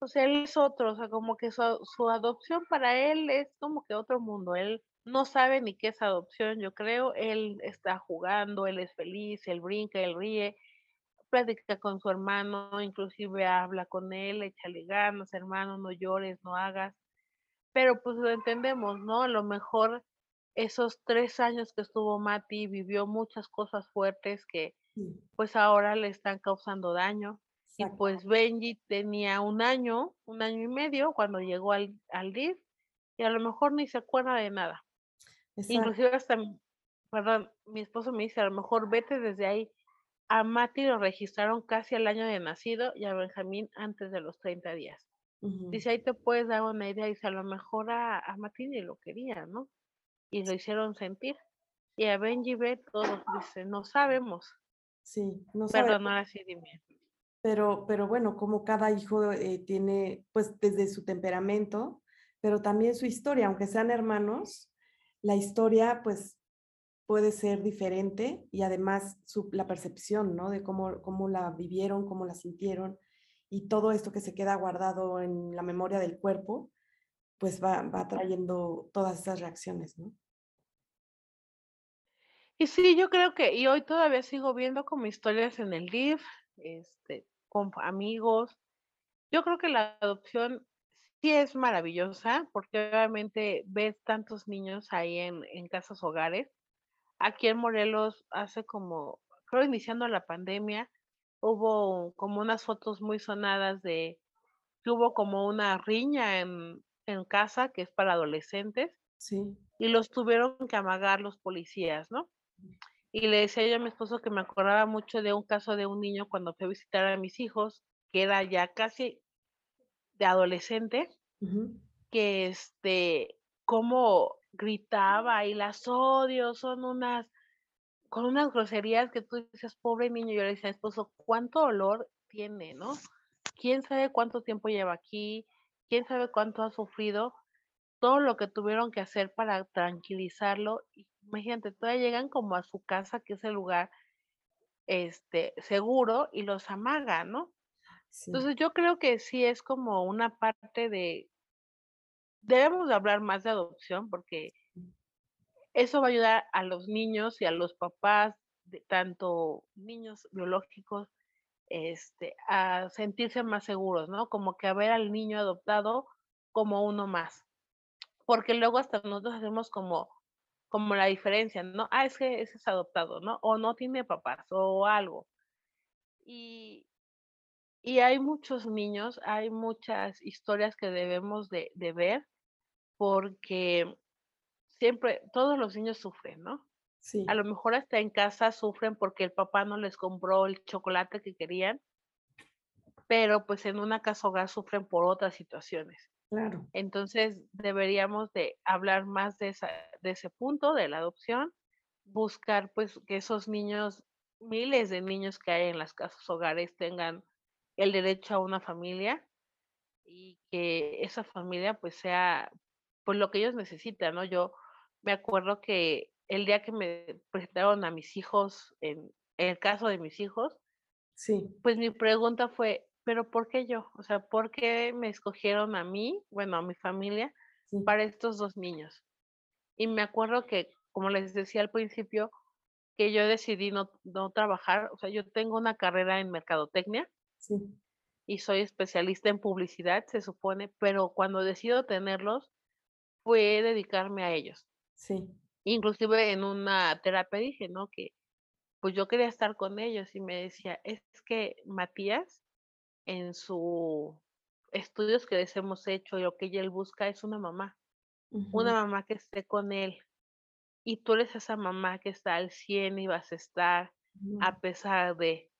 [SPEAKER 3] o sea, él es otro, o sea, como que su, su, adopción para él es como que otro mundo. Él no sabe ni qué es adopción, yo creo. Él está jugando, él es feliz, él brinca, él ríe, platica con su hermano, inclusive habla con él, échale ganas, hermano, no llores, no hagas. Pero pues lo entendemos, ¿no? A lo mejor esos tres años que estuvo Mati vivió muchas cosas fuertes que pues ahora le están causando daño. Y pues Benji tenía un año, un año y medio cuando llegó al, al DIF y a lo mejor ni se acuerda de nada. Inclusive hasta, perdón, mi esposo me dice, a lo mejor vete desde ahí. A Mati lo registraron casi al año de nacido y a Benjamín antes de los 30 días. Dice, ahí te puedes dar una idea. Dice, a lo mejor a, a Mati ni lo quería, ¿no? Y lo hicieron sentir. Y a Benji ve todo. Dice, no sabemos.
[SPEAKER 1] Sí, no
[SPEAKER 3] sabemos. Perdón, ahora sí, dime.
[SPEAKER 1] Pero, pero bueno, como cada hijo eh, tiene, pues desde su temperamento, pero también su historia, aunque sean hermanos, la historia pues puede ser diferente y además su, la percepción, ¿no? De cómo, cómo la vivieron, cómo la sintieron y todo esto que se queda guardado en la memoria del cuerpo, pues va, va trayendo todas esas reacciones, ¿no?
[SPEAKER 3] Y sí, yo creo que, y hoy todavía sigo viendo como historias en el LIV, este, con amigos. Yo creo que la adopción sí es maravillosa porque obviamente ves tantos niños ahí en, en casas hogares. Aquí en Morelos hace como, creo iniciando la pandemia, hubo como unas fotos muy sonadas de que hubo como una riña en, en casa que es para adolescentes.
[SPEAKER 1] Sí.
[SPEAKER 3] Y los tuvieron que amagar los policías, ¿no? Y le decía yo a mi esposo que me acordaba mucho de un caso de un niño cuando fui a visitar a mis hijos, que era ya casi de adolescente, que este, como gritaba y las odio, son unas, con unas groserías que tú dices, pobre niño, yo le decía, esposo, ¿cuánto dolor tiene, no? ¿Quién sabe cuánto tiempo lleva aquí? ¿Quién sabe cuánto ha sufrido? Todo lo que tuvieron que hacer para tranquilizarlo. Imagínate, todavía llegan como a su casa, que es el lugar este, seguro, y los amagan, ¿no? Entonces yo creo que sí es como una parte de, debemos de hablar más de adopción porque eso va a ayudar a los niños y a los papás, de tanto niños biológicos, este, a sentirse más seguros, ¿no? Como que a ver al niño adoptado como uno más. Porque luego hasta nosotros hacemos como, como la diferencia, ¿no? Ah, es que ese es adoptado, ¿no? O no tiene papás o algo. Y, y hay muchos niños, hay muchas historias que debemos de, ver porque siempre, todos los niños sufren, ¿no?
[SPEAKER 1] Sí.
[SPEAKER 3] A lo mejor hasta en casa sufren porque el papá no les compró el chocolate que querían, pero pues en una casa hogar sufren por otras situaciones.
[SPEAKER 1] Claro.
[SPEAKER 3] Entonces deberíamos de hablar más de, esa, de ese punto, de la adopción, buscar pues que esos niños, miles de niños que hay en las casas hogares tengan el derecho a una familia y que esa familia pues sea pues lo que ellos necesitan, ¿no? Yo me acuerdo que el día que me presentaron a mis hijos, en, el caso de mis hijos,
[SPEAKER 1] sí.
[SPEAKER 3] pues mi pregunta fue, pero ¿por qué yo? O sea, ¿por qué me escogieron a mí, bueno, a mi familia, para estos dos niños? Y me acuerdo que, como les decía al principio, que yo decidí no, no trabajar, o sea, yo tengo una carrera en mercadotecnia, y soy especialista en publicidad, se supone, pero cuando decido tenerlos, fue dedicarme a ellos.
[SPEAKER 1] Sí.
[SPEAKER 3] Inclusive en una terapia dije, ¿no? Que pues yo quería estar con ellos y me decía, es que Matías, en sus estudios que les hemos hecho y lo que él busca es una mamá, una mamá que esté con él. Y tú eres esa mamá que está al 100 y vas a estar a pesar de,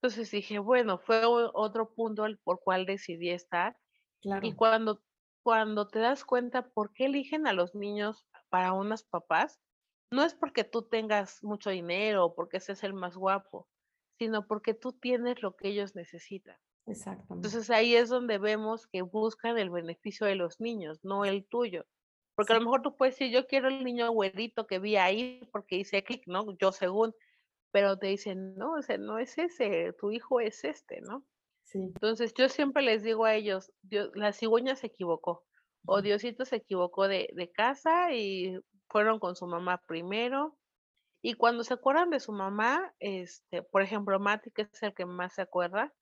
[SPEAKER 3] entonces dije, bueno, fue otro punto por cual decidí estar. Y cuando, cuando te das cuenta por qué eligen a los niños para unos papás, no es porque tú tengas mucho dinero o porque seas el más guapo, sino porque tú tienes lo que ellos necesitan.
[SPEAKER 1] Exactamente.
[SPEAKER 3] Entonces ahí es donde vemos que buscan el beneficio de los niños, no el tuyo. Porque a lo mejor tú puedes decir, yo quiero el niño güerito que vi ahí porque hice clic, ¿no? Yo según, pero te dicen, no, o sea, no es ese, tu hijo es este, ¿no?
[SPEAKER 1] Sí.
[SPEAKER 3] Entonces yo siempre les digo a ellos, Dios, la cigüeña se equivocó, o Diosito se equivocó de, de casa y fueron con su mamá primero, y cuando se acuerdan de su mamá, este, por ejemplo, Mati, que es el que más se acuerda,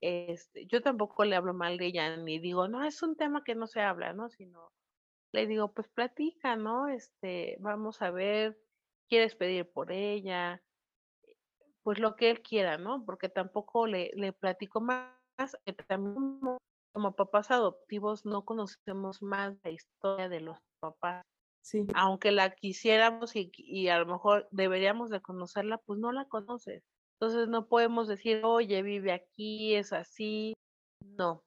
[SPEAKER 3] este, yo tampoco le hablo mal de ella, ni digo, no, es un tema que no se habla, ¿no? Sino le digo, pues platica, ¿no? Este, vamos a ver, quieres pedir por ella, pues lo que él quiera, ¿no? Porque tampoco le, le platico más, que también como papás adoptivos no conocemos más la historia de los papás.
[SPEAKER 1] Sí.
[SPEAKER 3] Aunque la quisiéramos y, y a lo mejor deberíamos de conocerla, pues no la conoces. Entonces no podemos decir, oye, vive aquí, es así. No.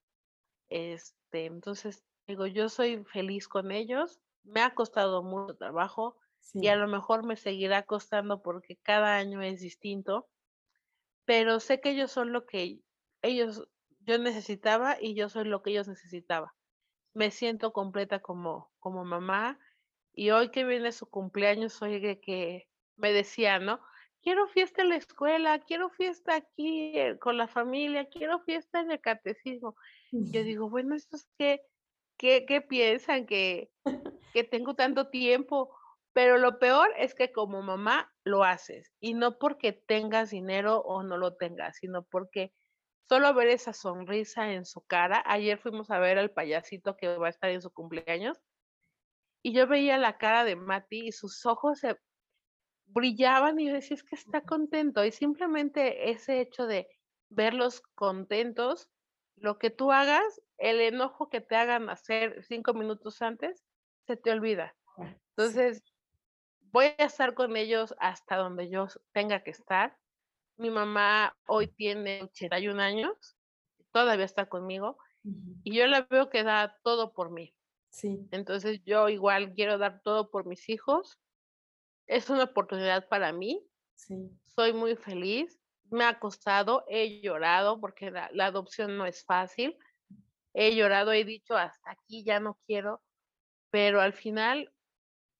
[SPEAKER 3] Este, entonces digo, yo soy feliz con ellos. Me ha costado mucho trabajo y a lo mejor me seguirá costando porque cada año es distinto. Pero sé que ellos son lo que ellos yo necesitaba y yo soy lo que ellos necesitaban. Me siento completa como, como mamá y hoy que viene su cumpleaños, soy de que me decía, ¿no? Quiero fiesta en la escuela, quiero fiesta aquí eh, con la familia, quiero fiesta en el catecismo. Y yo digo, bueno, ¿esto es qué, qué, qué piensan? Que, que tengo tanto tiempo. Pero lo peor es que como mamá lo haces y no porque tengas dinero o no lo tengas, sino porque Solo ver esa sonrisa en su cara. Ayer fuimos a ver al payasito que va a estar en su cumpleaños y yo veía la cara de Mati y sus ojos se brillaban y yo decía, es que está contento. Y simplemente ese hecho de verlos contentos, lo que tú hagas, el enojo que te hagan hacer cinco minutos antes, se te olvida. Entonces, voy a estar con ellos hasta donde yo tenga que estar. Mi mamá hoy tiene 81 años, todavía está conmigo, y yo la veo que da todo por mí.
[SPEAKER 1] Sí.
[SPEAKER 3] Entonces yo igual quiero dar todo por mis hijos. Es una oportunidad para mí.
[SPEAKER 1] Sí.
[SPEAKER 3] Soy muy feliz. Me ha costado, he llorado porque la, la adopción no es fácil. He llorado, he dicho hasta aquí ya no quiero, pero al final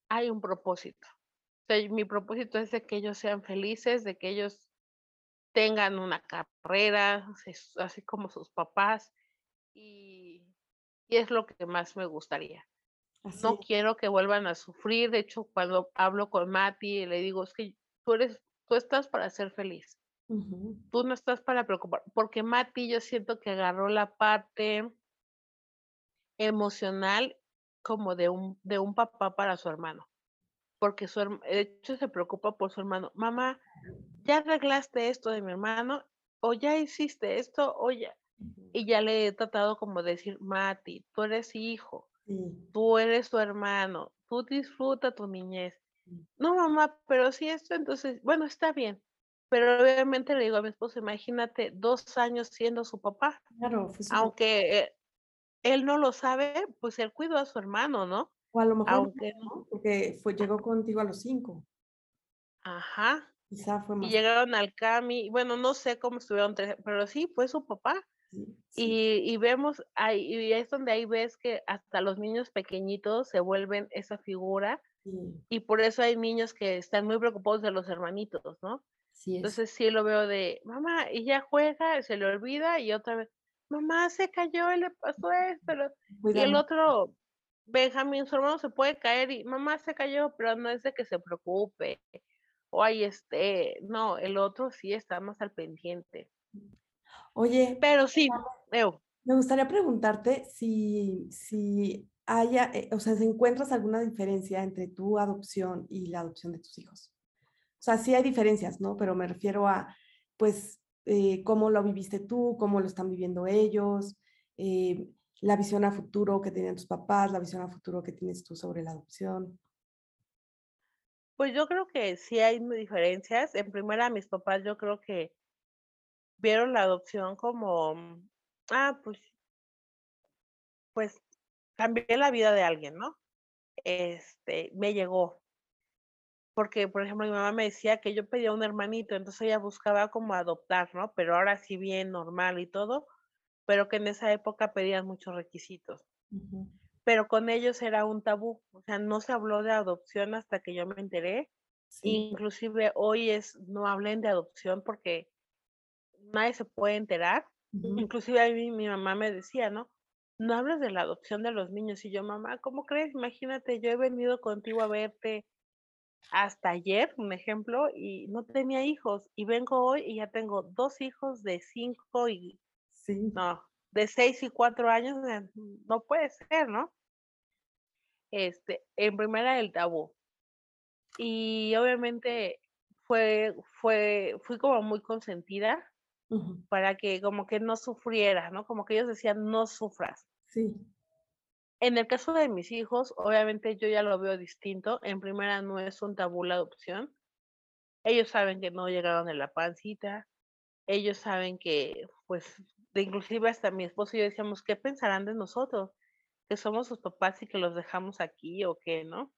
[SPEAKER 3] hay un propósito. O sea, mi propósito es de que ellos sean felices, de que ellos tengan una carrera, así como sus papás, y, es lo que más me gustaría. No quiero que vuelvan a sufrir, de hecho, cuando hablo con Mati, le digo, es que tú eres, tú estás para ser feliz, tú no estás para preocupar, porque Mati yo siento que agarró la parte emocional como de un, de un papá para su hermano porque su de hecho se preocupa por su hermano. Mamá, ¿ya arreglaste esto de mi hermano? ¿O ya hiciste esto? O ya... Y ya le he tratado como decir, Mati, tú eres hijo, tú eres tu hermano, tú disfruta tu niñez. No, mamá, pero si esto, entonces, bueno, está bien. Pero obviamente le digo a mi esposo, imagínate dos años siendo su papá.
[SPEAKER 1] Claro,
[SPEAKER 3] Aunque eh, él no lo sabe, pues él cuidó a su hermano, ¿no?
[SPEAKER 1] O a lo mejor Aunque, no, porque fue, llegó contigo a los cinco.
[SPEAKER 3] Ajá.
[SPEAKER 1] Quizá fue más.
[SPEAKER 3] Y llegaron al CAMI, bueno, no sé cómo estuvieron, pero sí, fue su papá. Y, y, vemos, ahí, y es donde ahí ves que hasta los niños pequeñitos se vuelven esa figura. Y por eso hay niños que están muy preocupados de los hermanitos, ¿no?
[SPEAKER 1] Sí
[SPEAKER 3] Entonces sí lo veo de, mamá, y ya juega, se le olvida, y otra vez, mamá, se cayó y le pasó esto. Y el otro, Benjamín, su hermano se puede caer y mamá se cayó, pero no es de que se preocupe. O ahí esté, no, el otro sí está más al pendiente.
[SPEAKER 1] Oye.
[SPEAKER 3] Pero sí,
[SPEAKER 1] Me gustaría preguntarte si, si haya, eh, o sea, si encuentras alguna diferencia entre tu adopción y la adopción de tus hijos. O sea, sí hay diferencias, ¿no? Pero me refiero a, pues, eh, cómo lo viviste tú, cómo lo están viviendo ellos, eh, la visión a futuro que tenían tus papás, la visión a futuro que tienes tú sobre la adopción?
[SPEAKER 3] Pues yo creo que sí hay diferencias. En primera, mis papás yo creo que vieron la adopción como, mm, ah, pues, pues cambié la vida de alguien, ¿no? Este, me llegó. Porque, por ejemplo, mi mamá me decía que yo pedía un hermanito, entonces ella buscaba como adoptar, ¿no? Pero ahora sí bien normal y todo, pero que en esa época pedían muchos requisitos. Pero con ellos era un tabú, o sea, no se habló de adopción hasta que yo me enteré. Inclusive hoy es, no hablen de adopción porque nadie se puede enterar. Inclusive a mí mi mamá me decía, ¿no? No hables de la adopción de los niños. Y yo, mamá, ¿cómo crees? Imagínate, yo he venido contigo a verte hasta ayer, un ejemplo, y no tenía hijos. Y vengo hoy y ya tengo dos hijos de cinco y no, de seis y cuatro años no puede ser, ¿no? Este, en primera el tabú. Y obviamente fue, fue, fui como muy consentida para que como que no sufriera, ¿no? Como que ellos decían, no sufras.
[SPEAKER 1] Sí.
[SPEAKER 3] En el caso de mis hijos, obviamente yo ya lo veo distinto. En primera, no es un tabú la adopción. Ellos saben que no llegaron en la pancita. Ellos saben que, pues, inclusive hasta mi esposo y yo decíamos, ¿qué pensarán de nosotros? Que somos sus papás y que los dejamos aquí o qué, ¿no?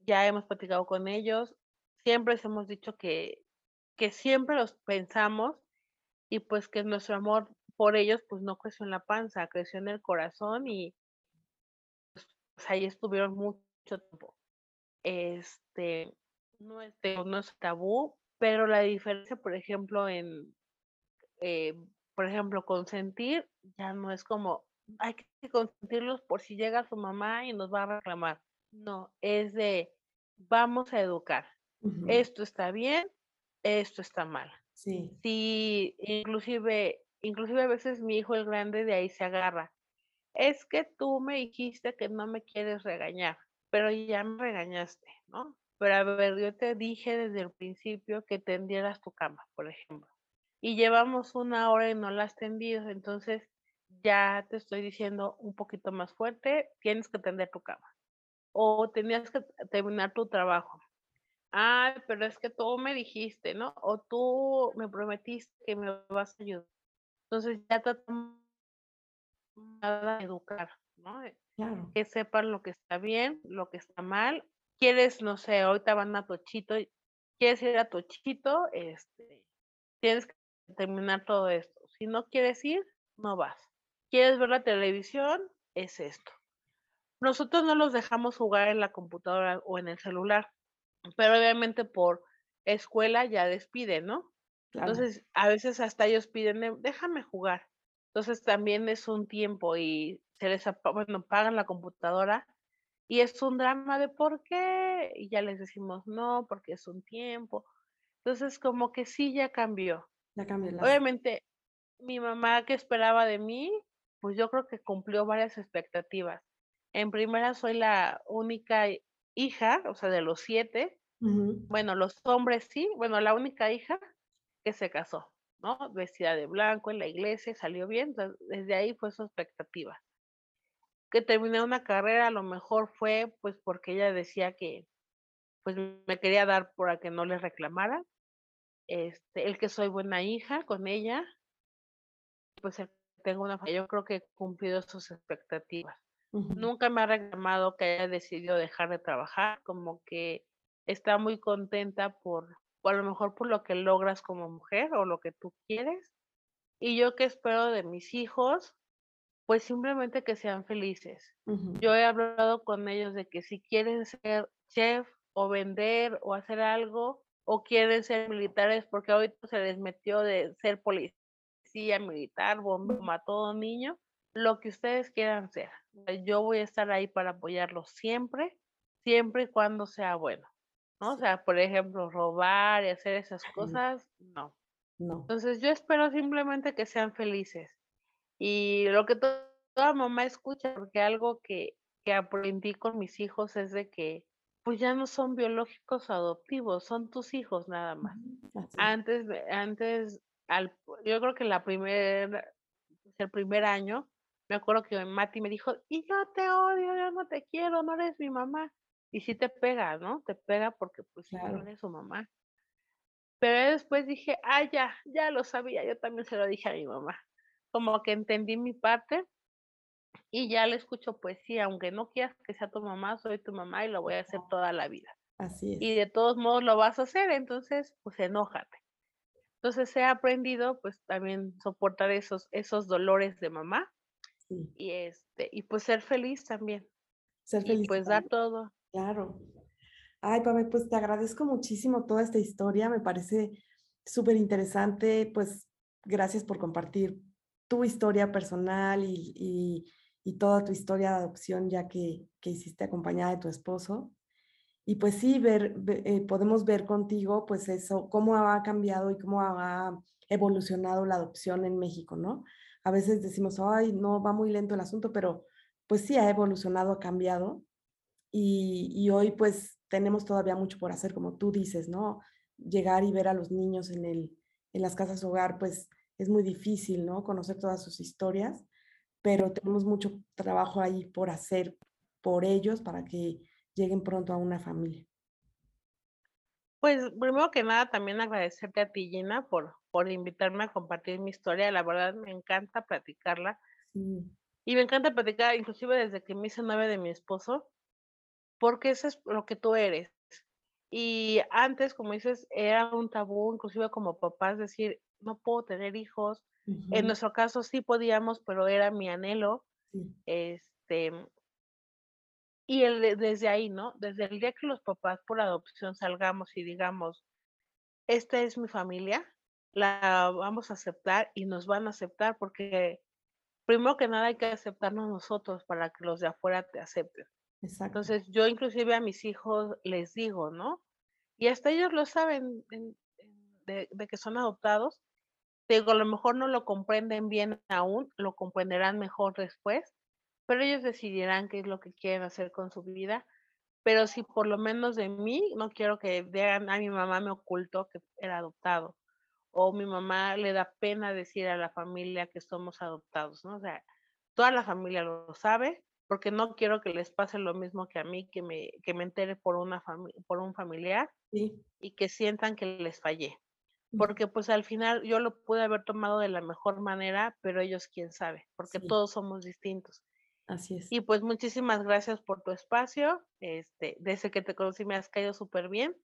[SPEAKER 3] Ya hemos platicado con ellos. Siempre les hemos dicho que, que siempre los pensamos y pues que nuestro amor por ellos pues no creció en la panza, creció en el corazón y pues, ahí estuvieron mucho tiempo. Este, no es, no es tabú, pero la diferencia, por ejemplo, en, eh, por ejemplo, consentir, ya no es como, hay que consentirlos por si llega su mamá y nos va a reclamar. No, es de, vamos a educar. Esto está bien, esto está mal.
[SPEAKER 1] Sí.
[SPEAKER 3] Sí, inclusive, inclusive a veces mi hijo el grande de ahí se agarra es que tú me dijiste que no me quieres regañar, pero ya me regañaste, ¿no? Pero a ver, yo te dije desde el principio que tendieras tu cama, por ejemplo, y llevamos una hora y no la has tendido, entonces ya te estoy diciendo un poquito más fuerte, tienes que tender tu cama. O tenías que terminar tu trabajo. Ah, pero es que tú me dijiste, ¿no? O tú me prometiste que me vas a ayudar. Entonces ya te nada educar, ¿no? Eh, que sepan lo que está bien, lo que está mal. Quieres, no sé, ahorita van a Tochito, quieres ir a Tochito, este, tienes que terminar todo esto. Si no quieres ir, no vas. ¿Quieres ver la televisión? Es esto. Nosotros no los dejamos jugar en la computadora o en el celular, pero obviamente por escuela ya despiden, ¿no? Entonces, a veces hasta ellos piden, déjame jugar. Entonces también es un tiempo y se les, bueno, pagan la computadora y es un drama de por qué y ya les decimos no, porque es un tiempo. Entonces como que sí ya cambió.
[SPEAKER 1] Ya cambió.
[SPEAKER 3] Obviamente mi mamá que esperaba de mí, pues yo creo que cumplió varias expectativas. En primera soy la única hija, o sea, de los siete. Bueno, los hombres sí, bueno, la única hija que se casó. ¿No? Vestida de blanco en la iglesia, salió bien, desde ahí fue su expectativa. Que terminé una carrera a lo mejor fue pues porque ella decía que pues me quería dar para que no le reclamara. Este, el que soy buena hija con ella, pues tengo una yo creo que he cumplido sus expectativas. Nunca me ha reclamado que haya decidido dejar de trabajar, como que está muy contenta por o a lo mejor por lo que logras como mujer o lo que tú quieres. Y yo que espero de mis hijos, pues simplemente que sean felices. Yo he hablado con ellos de que si quieren ser chef o vender o hacer algo, o quieren ser militares, porque ahorita se les metió de ser policía, militar, bomba, mató a un niño, lo que ustedes quieran ser. Yo voy a estar ahí para apoyarlos siempre, siempre y cuando sea bueno. ¿No? O sea, por ejemplo, robar y hacer esas cosas, no.
[SPEAKER 1] No.
[SPEAKER 3] Entonces yo espero simplemente que sean felices. Y lo que toda mamá escucha, porque algo que, que aprendí con mis hijos es de que pues ya no son biológicos adoptivos, son tus hijos nada más. Antes, antes, al, yo creo que la primer, el primer año, me acuerdo que Mati me dijo, y yo te odio, yo no te quiero, no eres mi mamá. Y sí te pega, ¿no? Te pega porque pues no eres su mamá. Pero después dije, ah, ya, ya lo sabía, yo también se lo dije a mi mamá. Como que entendí mi parte y ya le escucho poesía, aunque no quieras que sea tu mamá, soy tu mamá y lo voy a hacer toda la vida.
[SPEAKER 1] Así es.
[SPEAKER 3] Y de todos modos lo vas a hacer, entonces, pues enójate. Entonces he aprendido, pues también soportar esos, esos dolores de mamá y este, y pues ser feliz también.
[SPEAKER 1] Ser feliz.
[SPEAKER 3] Y pues dar todo.
[SPEAKER 1] Claro. Ay, Pame, pues te agradezco muchísimo toda esta historia, me parece súper interesante, pues gracias por compartir tu historia personal y, toda tu historia de adopción ya que, hiciste acompañada de tu esposo. Y pues sí, ver, eh, podemos ver contigo pues eso, cómo ha cambiado y cómo ha evolucionado la adopción en México, ¿no? A veces decimos, ay, no, va muy lento el asunto, pero pues sí ha evolucionado, ha cambiado y, hoy pues tenemos todavía mucho por hacer, como tú dices, ¿no? llegar y ver a los niños en, el, en las casas hogar, pues es muy difícil, ¿no? Conocer todas sus historias, pero tenemos mucho trabajo ahí por hacer por ellos para que lleguen pronto a una familia.
[SPEAKER 3] Pues primero que nada también agradecerte a ti, Gina, por, por invitarme a compartir mi historia. La verdad me encanta platicarla. Y me encanta platicar, inclusive desde que me hice novia de mi esposo, porque eso es lo que tú eres. Y antes, como dices, era un tabú, inclusive como papás, decir, no puedo tener hijos. En nuestro caso sí podíamos, pero era mi anhelo. Este, y el, desde ahí, ¿no? Desde el día que los papás por adopción salgamos y digamos, esta es mi familia, la vamos a aceptar y nos van a aceptar porque primero que nada hay que aceptarnos nosotros para que los de afuera te acepten. Entonces yo inclusive a mis hijos les digo, ¿no? Y hasta ellos lo saben de, que son adoptados. Digo, a lo mejor no lo comprenden bien aún, lo comprenderán mejor después, pero ellos decidirán qué es lo que quieren hacer con su vida. Pero si por lo menos de mí, no quiero que vean, a mi mamá me ocultó que era adoptado, o mi mamá le da pena decir a la familia que somos adoptados, ¿no? O sea, toda la familia lo sabe, porque no quiero que les pase lo mismo que a mí, que me, que me entere por, una por un familiar y que sientan que les fallé. Porque pues al final yo lo pude haber tomado de la mejor manera, pero ellos quién sabe, porque todos somos distintos.
[SPEAKER 1] Así es.
[SPEAKER 3] Y pues muchísimas gracias por tu espacio. Este, desde que te conocí me has caído súper bien.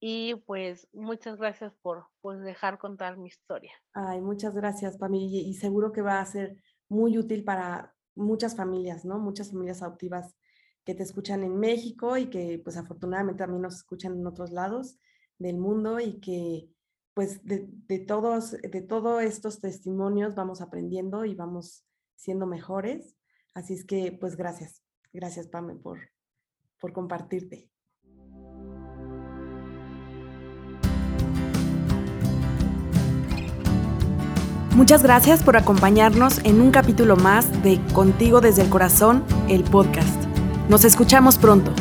[SPEAKER 3] Y pues muchas gracias por pues, dejar contar mi historia.
[SPEAKER 1] Ay, muchas gracias, Pami. Y seguro que va a ser muy útil para muchas familias, ¿no? Muchas familias adoptivas que te escuchan en México y que pues afortunadamente también nos escuchan en otros lados del mundo y que pues de, todos, de todos estos testimonios vamos aprendiendo y vamos siendo mejores Así es que, pues gracias. Gracias, Pame, por, por compartirte.
[SPEAKER 2] Muchas gracias por acompañarnos en un capítulo más de Contigo desde el Corazón, el podcast. Nos escuchamos pronto.